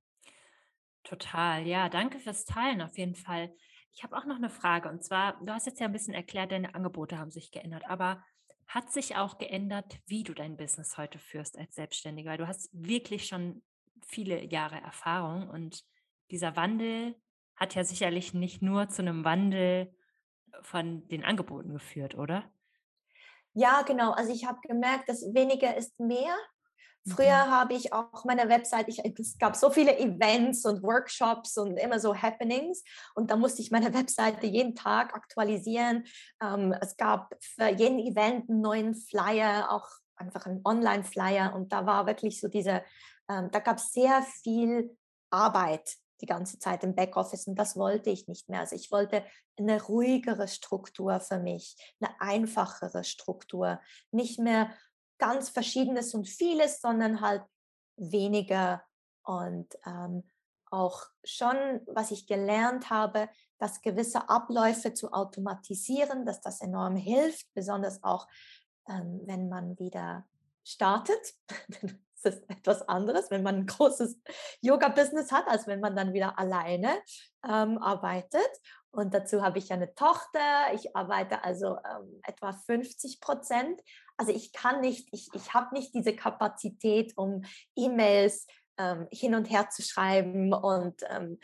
Total, ja, danke fürs Teilen auf jeden Fall. Ich habe auch noch eine Frage und zwar, du hast jetzt ja ein bisschen erklärt, deine Angebote haben sich geändert, aber hat sich auch geändert, wie du dein Business heute führst als Selbstständiger? Du hast wirklich schon viele Jahre Erfahrung und dieser Wandel hat ja sicherlich nicht nur zu einem Wandel von den Angeboten geführt, oder? Ja, genau. Also ich habe gemerkt, dass weniger ist mehr. Früher mhm. habe ich auch meine Website, ich, es gab so viele Events und Workshops und immer so Happenings und da musste ich meine <laughs> Webseite jeden Tag aktualisieren. Ähm, es gab für jeden Event einen neuen Flyer, auch einfach einen Online-Flyer und da war wirklich so diese, ähm, da gab es sehr viel Arbeit die ganze Zeit im Backoffice und das wollte ich nicht mehr. Also ich wollte eine ruhigere Struktur für mich, eine einfachere Struktur, nicht mehr ganz verschiedenes und vieles, sondern halt weniger und ähm, auch schon, was ich gelernt habe, dass gewisse Abläufe zu automatisieren, dass das enorm hilft, besonders auch, ähm, wenn man wieder startet. <laughs> es ist etwas anderes, wenn man ein großes Yoga-Business hat, als wenn man dann wieder alleine ähm, arbeitet. Und dazu habe ich eine Tochter. Ich arbeite also ähm, etwa 50 Prozent. Also ich kann nicht, ich, ich habe nicht diese Kapazität, um E-Mails ähm, hin und her zu schreiben und ähm,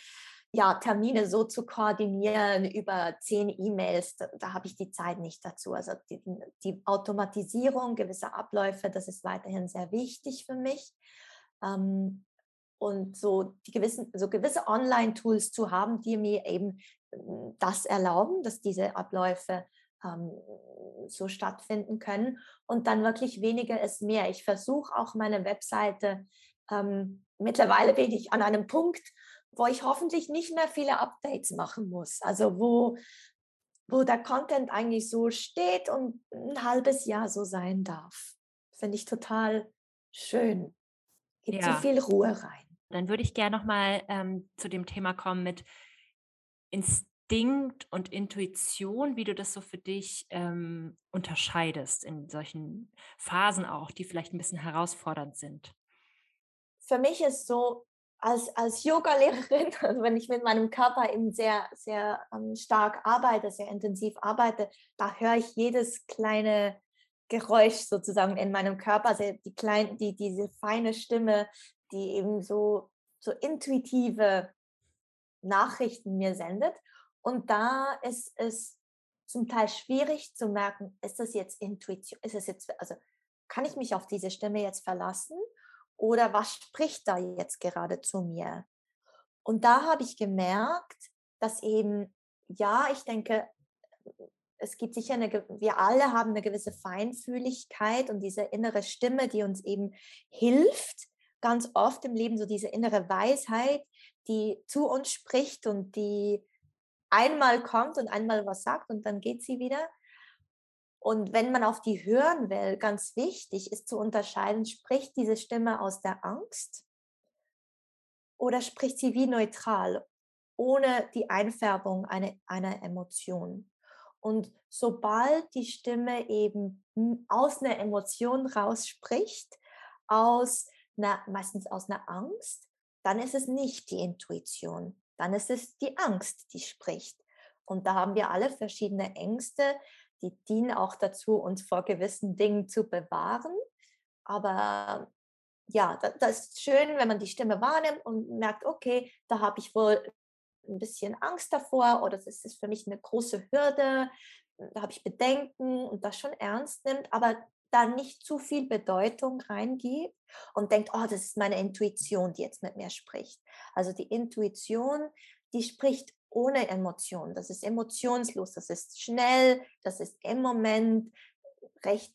ja, Termine so zu koordinieren über zehn E-Mails, da, da habe ich die Zeit nicht dazu. Also die, die, Automatisierung gewisser Abläufe, das ist weiterhin sehr wichtig für mich. Ähm, und so, die gewissen, so gewisse Online-Tools zu haben, die mir eben hm, das erlauben, dass diese Abläufe ähm, so stattfinden können. Und dann wirklich weniger ist mehr. Ich versuche auch meine Webseite ähm, mittlerweile bin ich an einem Punkt, wo ich hoffentlich nicht mehr viele Updates machen muss. Also wo, wo der Content eigentlich so steht und ein halbes Jahr so sein darf. Finde ich total schön. Gibt ja. so viel Ruhe rein. Dann würde ich gerne nochmal ähm, zu dem Thema kommen mit Instinkt und Intuition, wie du das so für dich ähm, unterscheidest in solchen Phasen auch, die vielleicht ein bisschen herausfordernd sind. Für mich ist so, als, als Yoga-Lehrerin, <laughs> wenn ich mit meinem Körper eben sehr, sehr ähm, stark arbeite, sehr intensiv arbeite, da höre ich jedes kleine Geräusch sozusagen in meinem Körper, also die kleine, die, diese feine Stimme, die eben so, so intuitive Nachrichten mir sendet. Und da ist es zum Teil schwierig zu merken, ist das jetzt Intuition, ist es jetzt, also kann ich mich auf diese Stimme jetzt verlassen oder was spricht da jetzt gerade zu mir? Und da habe ich gemerkt, dass eben, ja, ich denke, es gibt sicher eine, wir alle haben eine gewisse Feinfühligkeit und diese innere Stimme, die uns eben hilft, ganz oft im Leben, so diese innere Weisheit, die zu uns spricht und die einmal kommt und einmal was sagt und dann geht sie wieder. Und wenn man auf die hören will, ganz wichtig ist zu unterscheiden, spricht diese Stimme aus der Angst oder spricht sie wie neutral, ohne die Einfärbung einer, einer Emotion. Und sobald die Stimme eben aus einer Emotion rausspricht, aus einer, meistens aus einer Angst, dann ist es nicht die Intuition, dann ist es die Angst, die spricht. Und da haben wir alle verschiedene Ängste, die dienen auch dazu, uns vor gewissen Dingen zu bewahren. Aber ja, das, ist schön, wenn man die Stimme wahrnimmt und merkt, okay, da habe ich wohl ein bisschen Angst davor oder das ist für mich eine große Hürde, da habe ich Bedenken und das schon ernst nimmt, aber da nicht zu viel Bedeutung reingibt und denkt, oh, das ist meine Intuition, die jetzt mit mir spricht. Also die Intuition, die spricht ohne Emotion. Das ist emotionslos, das ist schnell, das ist im Moment recht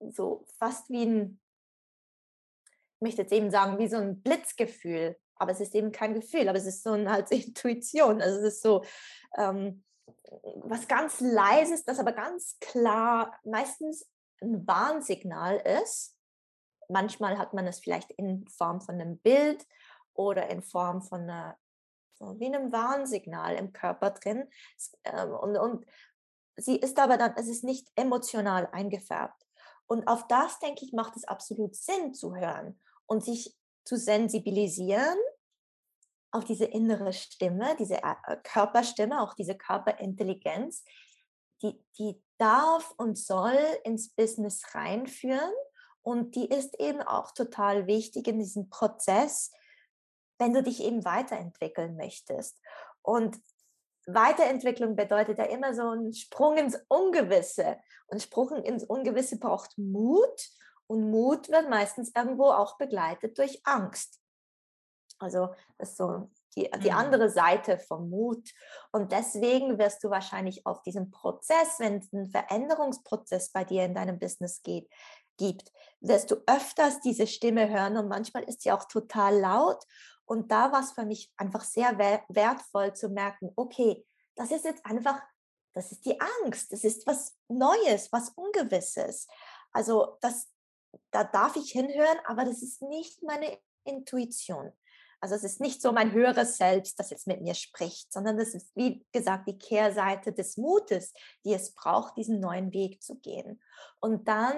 so fast wie ein, ich möchte jetzt eben sagen, wie so ein Blitzgefühl. Aber es ist eben kein Gefühl, aber es ist so eine halt <laughs> Intuition. Also es ist so ähm, was ganz leises, das aber ganz klar meistens ein Warnsignal ist. Manchmal hat man es vielleicht in Form von einem Bild oder in Form von einer wie einem Warnsignal im Körper drin. Ähm, und, und sie ist aber dann, es ist nicht emotional eingefärbt. Und auf das, denke ich, macht es absolut Sinn zu hören und sich zu sensibilisieren auf diese innere Stimme, diese äh, Körperstimme, auch diese Körperintelligenz, die, die darf und soll ins Business reinführen. Und die ist eben auch total wichtig in diesem Prozess, wenn du dich eben weiterentwickeln möchtest. Und Weiterentwicklung bedeutet ja immer so ein Sprung ins Ungewisse. Und Sprung ins Ungewisse braucht Mut. Und Mut wird meistens irgendwo auch begleitet durch Angst. Also das ist so die, die mhm. andere Seite vom Mut. Und deswegen wirst du wahrscheinlich auf diesem Prozess, wenn es einen Veränderungsprozess bei dir in deinem Business geht, gibt, wirst du öfters diese Stimme hören und manchmal ist sie auch total laut und da war es für mich einfach sehr wertvoll zu merken, okay, das ist jetzt einfach, das ist die Angst, das ist was Neues, was Ungewisses. Also das, da darf ich hinhören, aber das ist nicht meine Intuition. Also es ist nicht so mein höheres Selbst, das jetzt mit mir spricht, sondern das ist, wie gesagt, die Kehrseite des Mutes, die es braucht, diesen neuen Weg zu gehen. Und dann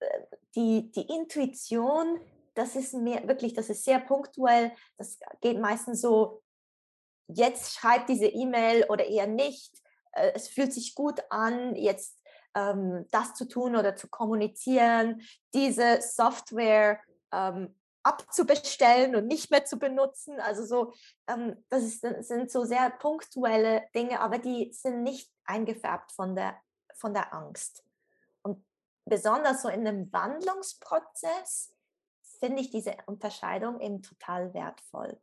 äh, die, die Intuition, das ist mir wirklich, das ist sehr punktuell. Das geht meistens so, jetzt schreibt diese E-Mail oder eher nicht. Äh, es fühlt sich gut an, jetzt ähm, das zu tun oder zu kommunizieren, diese Software ähm, abzubestellen und nicht mehr zu benutzen. Also so, ähm, das, ist, sind so sehr punktuelle Dinge, aber die sind nicht eingefärbt von der, von der Angst. Und besonders so in einem Wandlungsprozess finde ich diese Unterscheidung eben total wertvoll.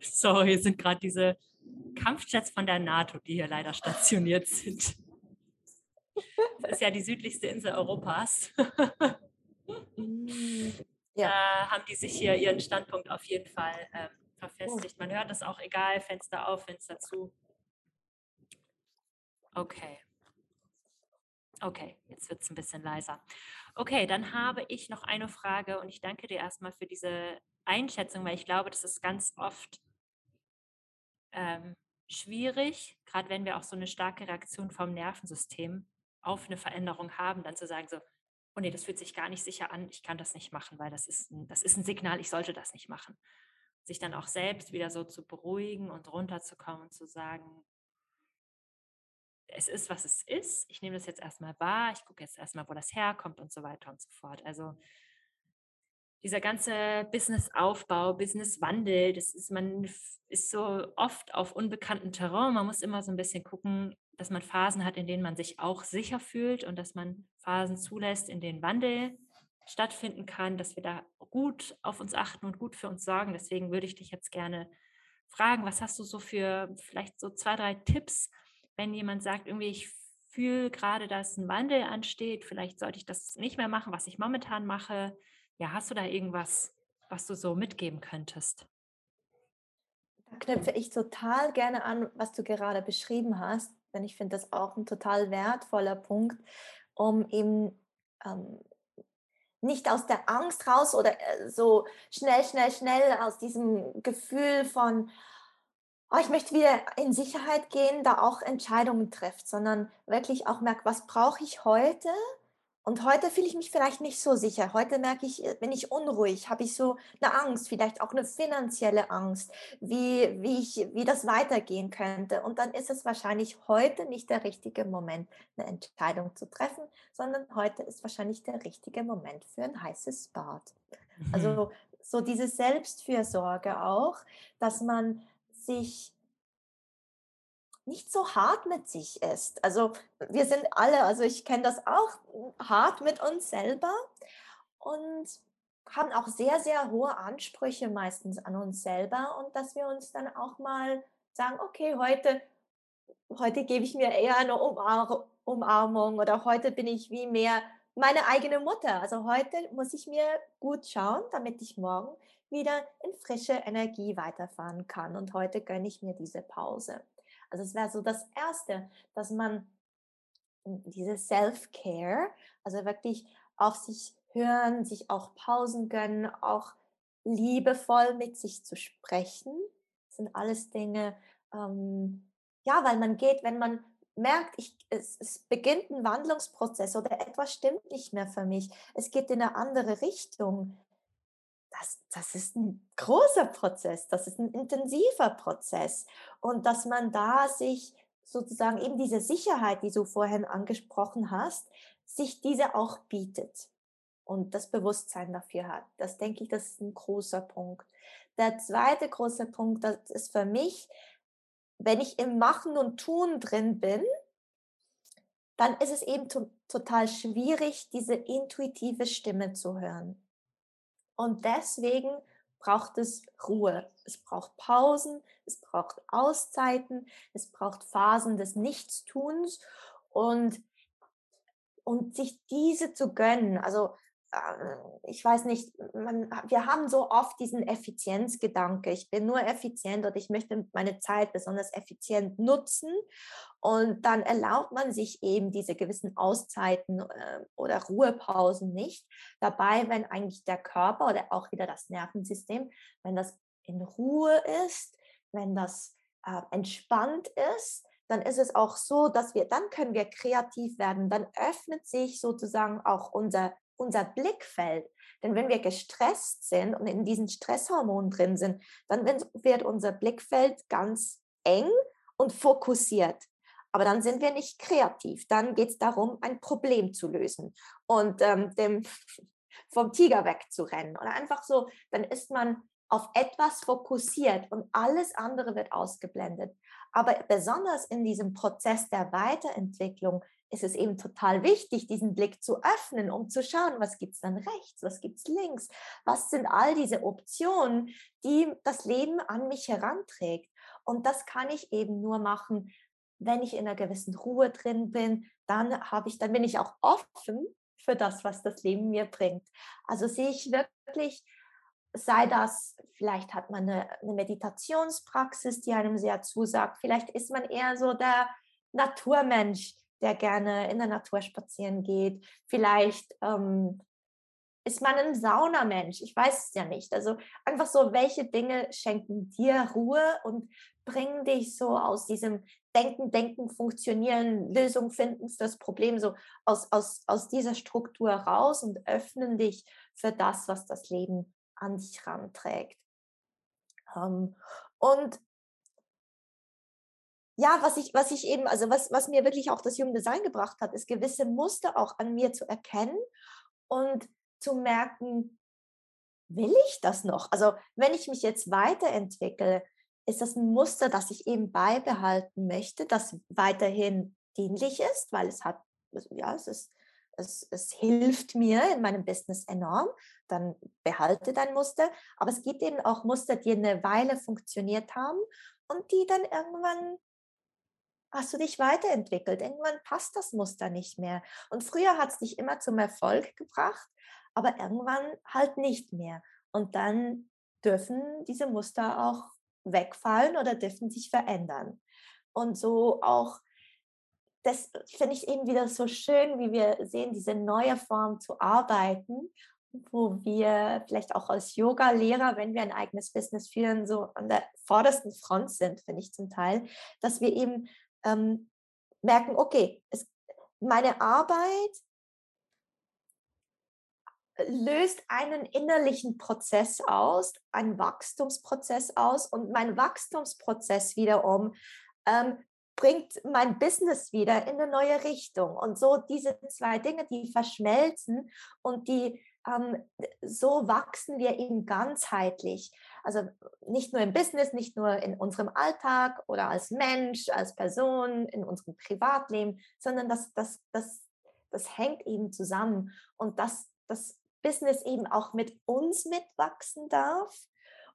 So, hier sind gerade diese Kampfjets von der NATO, die hier leider stationiert sind. Das ist ja die südlichste Insel Europas. Mm, ja. Da haben die sich hier ihren Standpunkt auf jeden Fall ähm, verfestigt. Man hört es auch egal, Fenster auf, Fenster zu. Okay. Okay, jetzt wird es ein bisschen leiser. Okay, dann habe ich noch eine Frage und ich danke dir erstmal für diese Einschätzung, weil ich glaube, das ist ganz oft ähm, schwierig, gerade wenn wir auch so eine starke Reaktion vom Nervensystem auf eine Veränderung haben, dann zu sagen so, oh nee, das fühlt sich gar nicht sicher an, ich kann das nicht machen, weil das ist ein, das ist ein Signal, ich sollte das nicht machen. Sich dann auch selbst wieder so zu beruhigen und runterzukommen und zu sagen, es ist, was es ist. Ich nehme das jetzt erstmal wahr. Ich gucke jetzt erstmal, wo das herkommt und so weiter und so fort. Also dieser ganze Businessaufbau, Businesswandel, das ist, man ist so oft auf unbekanntem Terrain. Man muss immer so ein bisschen gucken, dass man Phasen hat, in denen man sich auch sicher fühlt und dass man Phasen zulässt, in denen Wandel stattfinden kann, dass wir da gut auf uns achten und gut für uns sorgen. Deswegen würde ich dich jetzt gerne fragen, was hast du so für vielleicht so zwei, drei Tipps, wenn jemand sagt, irgendwie, ich fühle gerade, dass ein Wandel ansteht, vielleicht sollte ich das nicht mehr machen, was ich momentan mache. Ja, hast du da irgendwas, was du so mitgeben könntest? Da knüpfe ich total gerne an, was du gerade beschrieben hast, denn ich finde das auch ein total wertvoller Punkt, um eben ähm, nicht aus der Angst raus oder äh, so schnell, schnell, schnell aus diesem Gefühl von, oh, ich möchte wieder in Sicherheit gehen, da auch Entscheidungen trifft, sondern wirklich auch merkt, was brauche ich heute? Und heute fühle ich mich vielleicht nicht so sicher. Heute merke ich, äh, bin ich unruhig, habe ich so eine Angst, vielleicht auch eine finanzielle Angst, wie, wie, ich, wie das weitergehen könnte. Und dann ist es wahrscheinlich heute nicht der richtige Moment, eine Entscheidung zu treffen, sondern heute ist wahrscheinlich der richtige Moment für ein heißes Bad. Mhm. Also so diese Selbstfürsorge auch, dass man sich nicht so hart mit sich ist. Also wir sind alle, also ich kenne das auch, hart mit uns selber und haben auch sehr, sehr hohe Ansprüche meistens an uns selber und dass wir uns dann auch mal sagen, okay, heute, heute gebe ich mir eher eine Umar Umarmung oder heute bin ich wie mehr meine eigene Mutter. Also heute muss ich mir gut schauen, damit ich morgen wieder in frische Energie weiterfahren kann. Und heute gönne ich mir diese Pause. Also es wäre so das Erste, dass man diese Self-Care, also wirklich auf sich hören, sich auch Pausen gönnen, auch liebevoll mit sich zu sprechen. Das sind alles Dinge, ähm, ja, weil man geht, wenn man merkt, ich, es, es beginnt ein Wandlungsprozess oder etwas stimmt nicht mehr für mich, es geht in eine andere Richtung, das, das ist ein großer Prozess, das ist ein intensiver Prozess. Und dass man da sich sozusagen eben diese Sicherheit, die du vorhin angesprochen hast, sich diese auch bietet und das Bewusstsein dafür hat. Das denke ich, das ist ein großer Punkt. Der zweite große Punkt, das ist für mich, wenn ich im Machen und Tun drin bin, dann ist es eben total schwierig, diese intuitive Stimme zu hören. Und deswegen braucht es Ruhe. Es braucht Pausen, es braucht Auszeiten, es braucht Phasen des Nichtstuns und, und sich diese zu gönnen. Also ich weiß nicht, man, wir haben so oft diesen Effizienzgedanke. Ich bin nur effizient und ich möchte meine Zeit besonders effizient nutzen. Und dann erlaubt man sich eben diese gewissen Auszeiten äh, oder Ruhepausen nicht. Dabei, wenn eigentlich der Körper oder auch wieder das Nervensystem, wenn das in Ruhe ist, wenn das äh, entspannt ist, dann ist es auch so, dass wir, dann können wir kreativ werden. Dann öffnet sich sozusagen auch unser unser Blickfeld. Denn wenn wir gestresst sind und in diesen Stresshormonen drin sind, dann wird unser Blickfeld ganz eng und fokussiert. Aber dann sind wir nicht kreativ. Dann geht es darum, ein Problem zu lösen und ähm, dem, <laughs> vom Tiger wegzurennen. Oder einfach so, dann ist man auf etwas fokussiert und alles andere wird ausgeblendet. Aber besonders in diesem Prozess der Weiterentwicklung ist es eben total wichtig, diesen Blick zu öffnen, um zu schauen, was gibt es dann rechts, was gibt es links, was sind all diese Optionen, die das Leben an mich heranträgt. Und das kann ich eben nur machen, wenn ich in einer gewissen Ruhe drin bin, dann habe ich, dann bin ich auch offen für das, was das Leben mir bringt. Also sehe ich wirklich, sei das, vielleicht hat man eine, eine Meditationspraxis, die einem sehr zusagt, vielleicht ist man eher so der Naturmensch, der gerne in der Natur spazieren geht, vielleicht ähm, ist man ein Saunamensch? Ich weiß es ja nicht. Also einfach so, welche Dinge schenken dir Ruhe und bringen dich so aus diesem Denken, Denken, Funktionieren, Lösung finden das Problem, so aus, aus, aus dieser Struktur raus und öffnen dich für das, was das Leben an dich ranträgt. Ähm, und ja, was ich, was ich eben, also was, was mir wirklich auch das Human Design gebracht hat, ist gewisse Muster auch an mir zu erkennen und zu merken, will ich das noch? Also wenn ich mich jetzt weiterentwickle, ist das ein Muster, das ich eben beibehalten möchte, das weiterhin dienlich ist, weil es hat, ja, es ist, es, es hilft mir in meinem Business enorm, dann behalte dein Muster. Aber es gibt eben auch Muster, die eine Weile funktioniert haben und die dann irgendwann hast du dich weiterentwickelt. Irgendwann passt das Muster nicht mehr. Und früher hat es dich immer zum Erfolg gebracht, aber irgendwann halt nicht mehr. Und dann dürfen diese Muster auch wegfallen oder dürfen sich verändern. Und so auch, das finde ich eben wieder so schön, wie wir sehen, diese neue Form zu arbeiten, wo wir vielleicht auch als Yoga-Lehrer, wenn wir ein eigenes Business führen, so an der vordersten Front sind, finde ich zum Teil, dass wir eben ähm, merken, okay, es, meine Arbeit löst einen innerlichen Prozess aus, einen Wachstumsprozess aus und mein Wachstumsprozess wiederum ähm, bringt mein Business wieder in eine neue Richtung. Und so diese zwei Dinge, die verschmelzen und die ähm, so wachsen wir eben ganzheitlich. Also nicht nur im Business, nicht nur in unserem Alltag oder als Mensch, als Person, in unserem Privatleben, sondern das, das, das, das hängt eben zusammen. Und das, das Business eben auch mit uns mitwachsen darf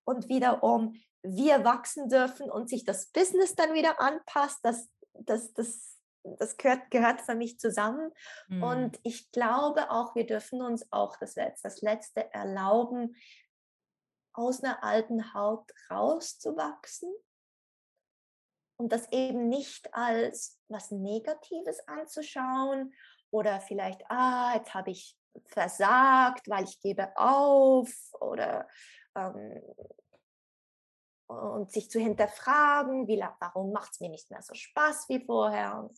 und wiederum wir wachsen dürfen und sich das Business dann wieder anpasst, das, das, das, das gehört, gehört für mich zusammen. Mhm. Und ich glaube auch, wir dürfen uns auch, das jetzt das Letzte, erlauben, aus einer alten Haut rauszuwachsen und das eben nicht als was Negatives anzuschauen oder vielleicht, ah, jetzt habe ich versagt, weil ich gebe auf oder ähm, und sich zu hinterfragen, wie, warum macht es mir nicht mehr so Spaß wie vorher,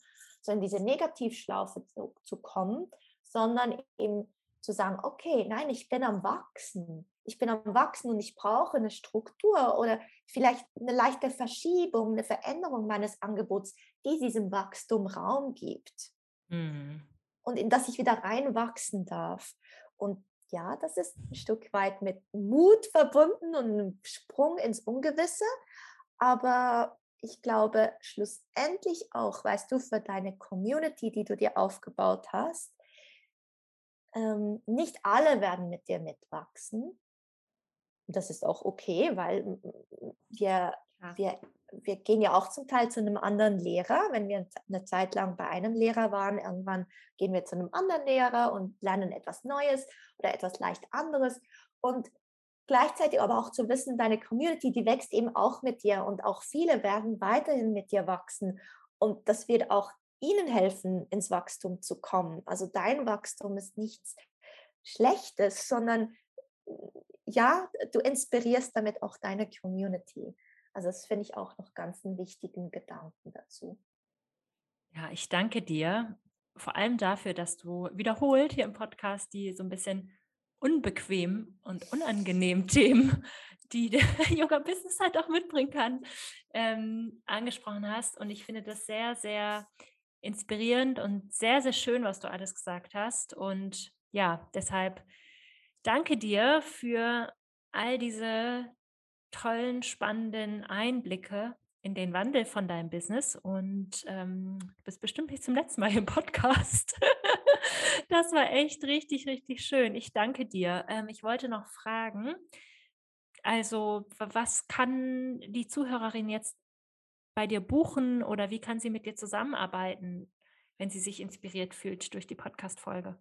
so in diese Negativschlaufe zu, zu kommen, sondern eben zu sagen, okay, nein, ich bin am Wachsen. Ich bin am Wachsen und ich brauche eine Struktur oder vielleicht eine leichte Verschiebung, eine Veränderung meines Angebots, die diesem Wachstum Raum gibt. Mhm und in das ich wieder reinwachsen darf. Und ja, das ist ein Stück weit mit Mut verbunden und einem Sprung ins Ungewisse. Aber ich glaube, schlussendlich auch, weißt du, für deine Community, die du dir aufgebaut hast, ähm, nicht alle werden mit dir mitwachsen. Das ist auch okay, weil wir, wir wir gehen ja auch zum Teil zu einem anderen Lehrer. Wenn wir eine Zeit lang bei einem Lehrer waren, irgendwann gehen wir zu einem anderen Lehrer und lernen etwas Neues oder etwas leicht anderes. Und gleichzeitig aber auch zu wissen, deine Community, die wächst eben auch mit dir und auch viele werden weiterhin mit dir wachsen. Und das wird auch ihnen helfen, ins Wachstum zu kommen. Also dein Wachstum ist nichts Schlechtes, sondern ja, du inspirierst damit auch deine Community. Also das finde ich auch noch ganz einen wichtigen Gedanken dazu. Ja, ich danke dir vor allem dafür, dass du wiederholt hier im Podcast die so ein bisschen unbequem und unangenehmen <laughs> Themen, die der <laughs> Yoga-Business halt auch mitbringen kann, ähm, angesprochen hast. Und ich finde das sehr, sehr inspirierend und sehr, sehr schön, was du alles gesagt hast. Und ja, deshalb danke dir für all diese tollen, spannenden Einblicke in den Wandel von deinem Business und ähm, bist bestimmt nicht zum letzten Mal im Podcast. <laughs> das war echt richtig, richtig schön. Ich danke dir. Ähm, ich wollte noch fragen, also was kann die Zuhörerin jetzt bei dir buchen oder wie kann sie mit dir zusammenarbeiten, wenn sie sich inspiriert fühlt durch die Podcast-Folge?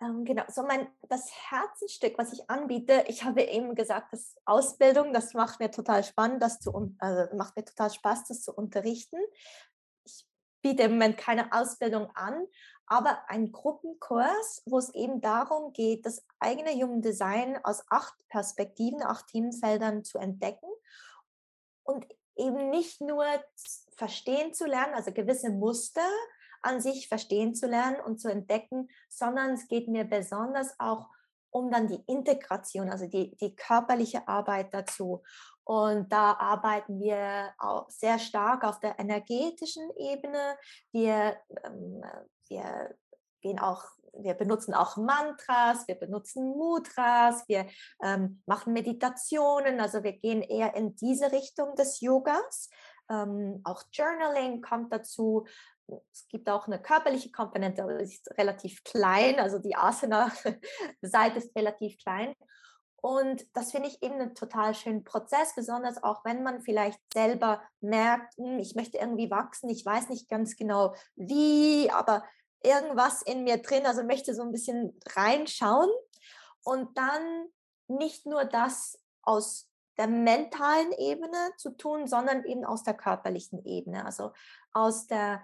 Ähm, genau, so mein das Herzensstück, was ich anbiete, ich habe eben gesagt, das Ausbildung, das macht mir total spannend, das zu also macht mir total Spaß, das zu unterrichten. Ich biete im Moment keine Ausbildung an, aber ein Gruppenkurs, wo es eben darum geht, das eigene Human Design aus acht Perspektiven, acht Themenfeldern zu entdecken und eben nicht nur verstehen zu lernen, also gewisse Muster an sich verstehen zu lernen und zu entdecken, sondern es geht mir besonders auch um dann die Integration, also die, die körperliche Arbeit dazu. Und da arbeiten wir auch sehr stark auf der energetischen Ebene. Wir, ähm, wir gehen auch, wir benutzen auch Mantras, wir benutzen Mudras, wir ähm, machen Meditationen, also wir gehen eher in diese Richtung des Yogas. Ähm, auch Journaling kommt dazu. Es gibt auch eine körperliche Komponente, aber sie ist relativ klein, also die Asana-Seite ist relativ klein. Und das finde ich eben einen total schönen Prozess, besonders auch wenn man vielleicht selber merkt, hm, ich möchte irgendwie wachsen, ich weiß nicht ganz genau wie, aber irgendwas in mir drin, also möchte so ein bisschen reinschauen und dann nicht nur das aus der mentalen Ebene zu tun, sondern eben aus der körperlichen Ebene, also aus der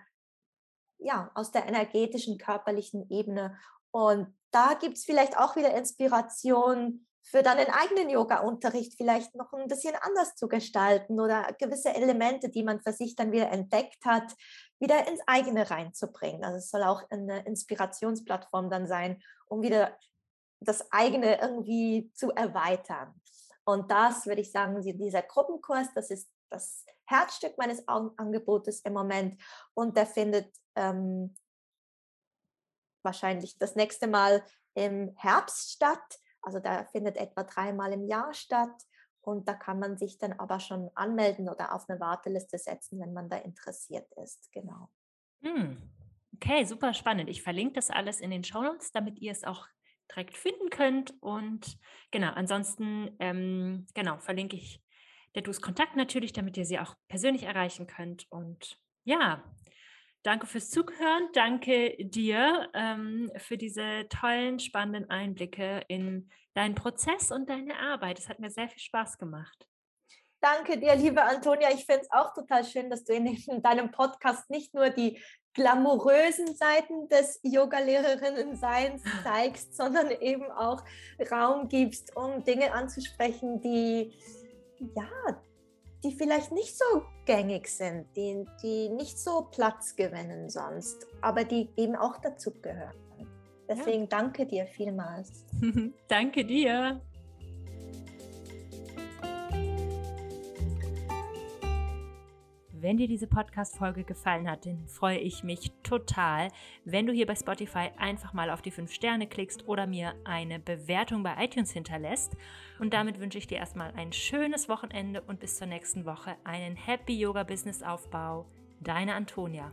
ja, aus der energetischen, körperlichen Ebene. Und da gibt es vielleicht auch wieder Inspiration für deinen eigenen Yoga-Unterricht vielleicht noch ein bisschen anders zu gestalten oder gewisse Elemente, die man für sich dann wieder entdeckt hat, wieder ins eigene reinzubringen. Also es soll auch eine Inspirationsplattform dann sein, um wieder das eigene irgendwie zu erweitern. Und das würde ich sagen, dieser Gruppenkurs, das ist das Herzstück meines Angebotes im Moment und der findet ähm, wahrscheinlich das nächste Mal im Herbst statt. Also da findet etwa dreimal im Jahr statt und da kann man sich dann aber schon anmelden oder auf eine Warteliste setzen, wenn man da interessiert ist. Genau. Hm. Okay, super spannend. Ich verlinke das alles in den Show Notes, damit ihr es auch direkt finden könnt. Und genau, ansonsten ähm, genau verlinke ich der Dus Kontakt natürlich, damit ihr sie auch persönlich erreichen könnt. Und ja, danke fürs Zuhören. Danke dir ähm, für diese tollen, spannenden Einblicke in deinen Prozess und deine Arbeit. Es hat mir sehr viel Spaß gemacht. Danke dir, liebe Antonia. Ich finde es auch total schön, dass du in, in deinem Podcast nicht nur die glamourösen Seiten des Yoga-Lehrerinnen-Seins <laughs> zeigst, sondern eben auch Raum gibst, um Dinge anzusprechen, die ja, die vielleicht nicht so gängig sind, die, die nicht so Platz gewinnen sonst, aber die eben auch dazu gehören. Deswegen ja. danke dir vielmals. <laughs> danke dir. Wenn dir diese Podcast-Folge gefallen hat, dann freue ich mich total, wenn du hier bei Spotify einfach mal auf die 5 Sterne klickst oder mir eine Bewertung bei iTunes hinterlässt. Und damit wünsche ich dir erstmal ein schönes Wochenende und bis zur nächsten Woche einen Happy Yoga Business Aufbau. Deine Antonia.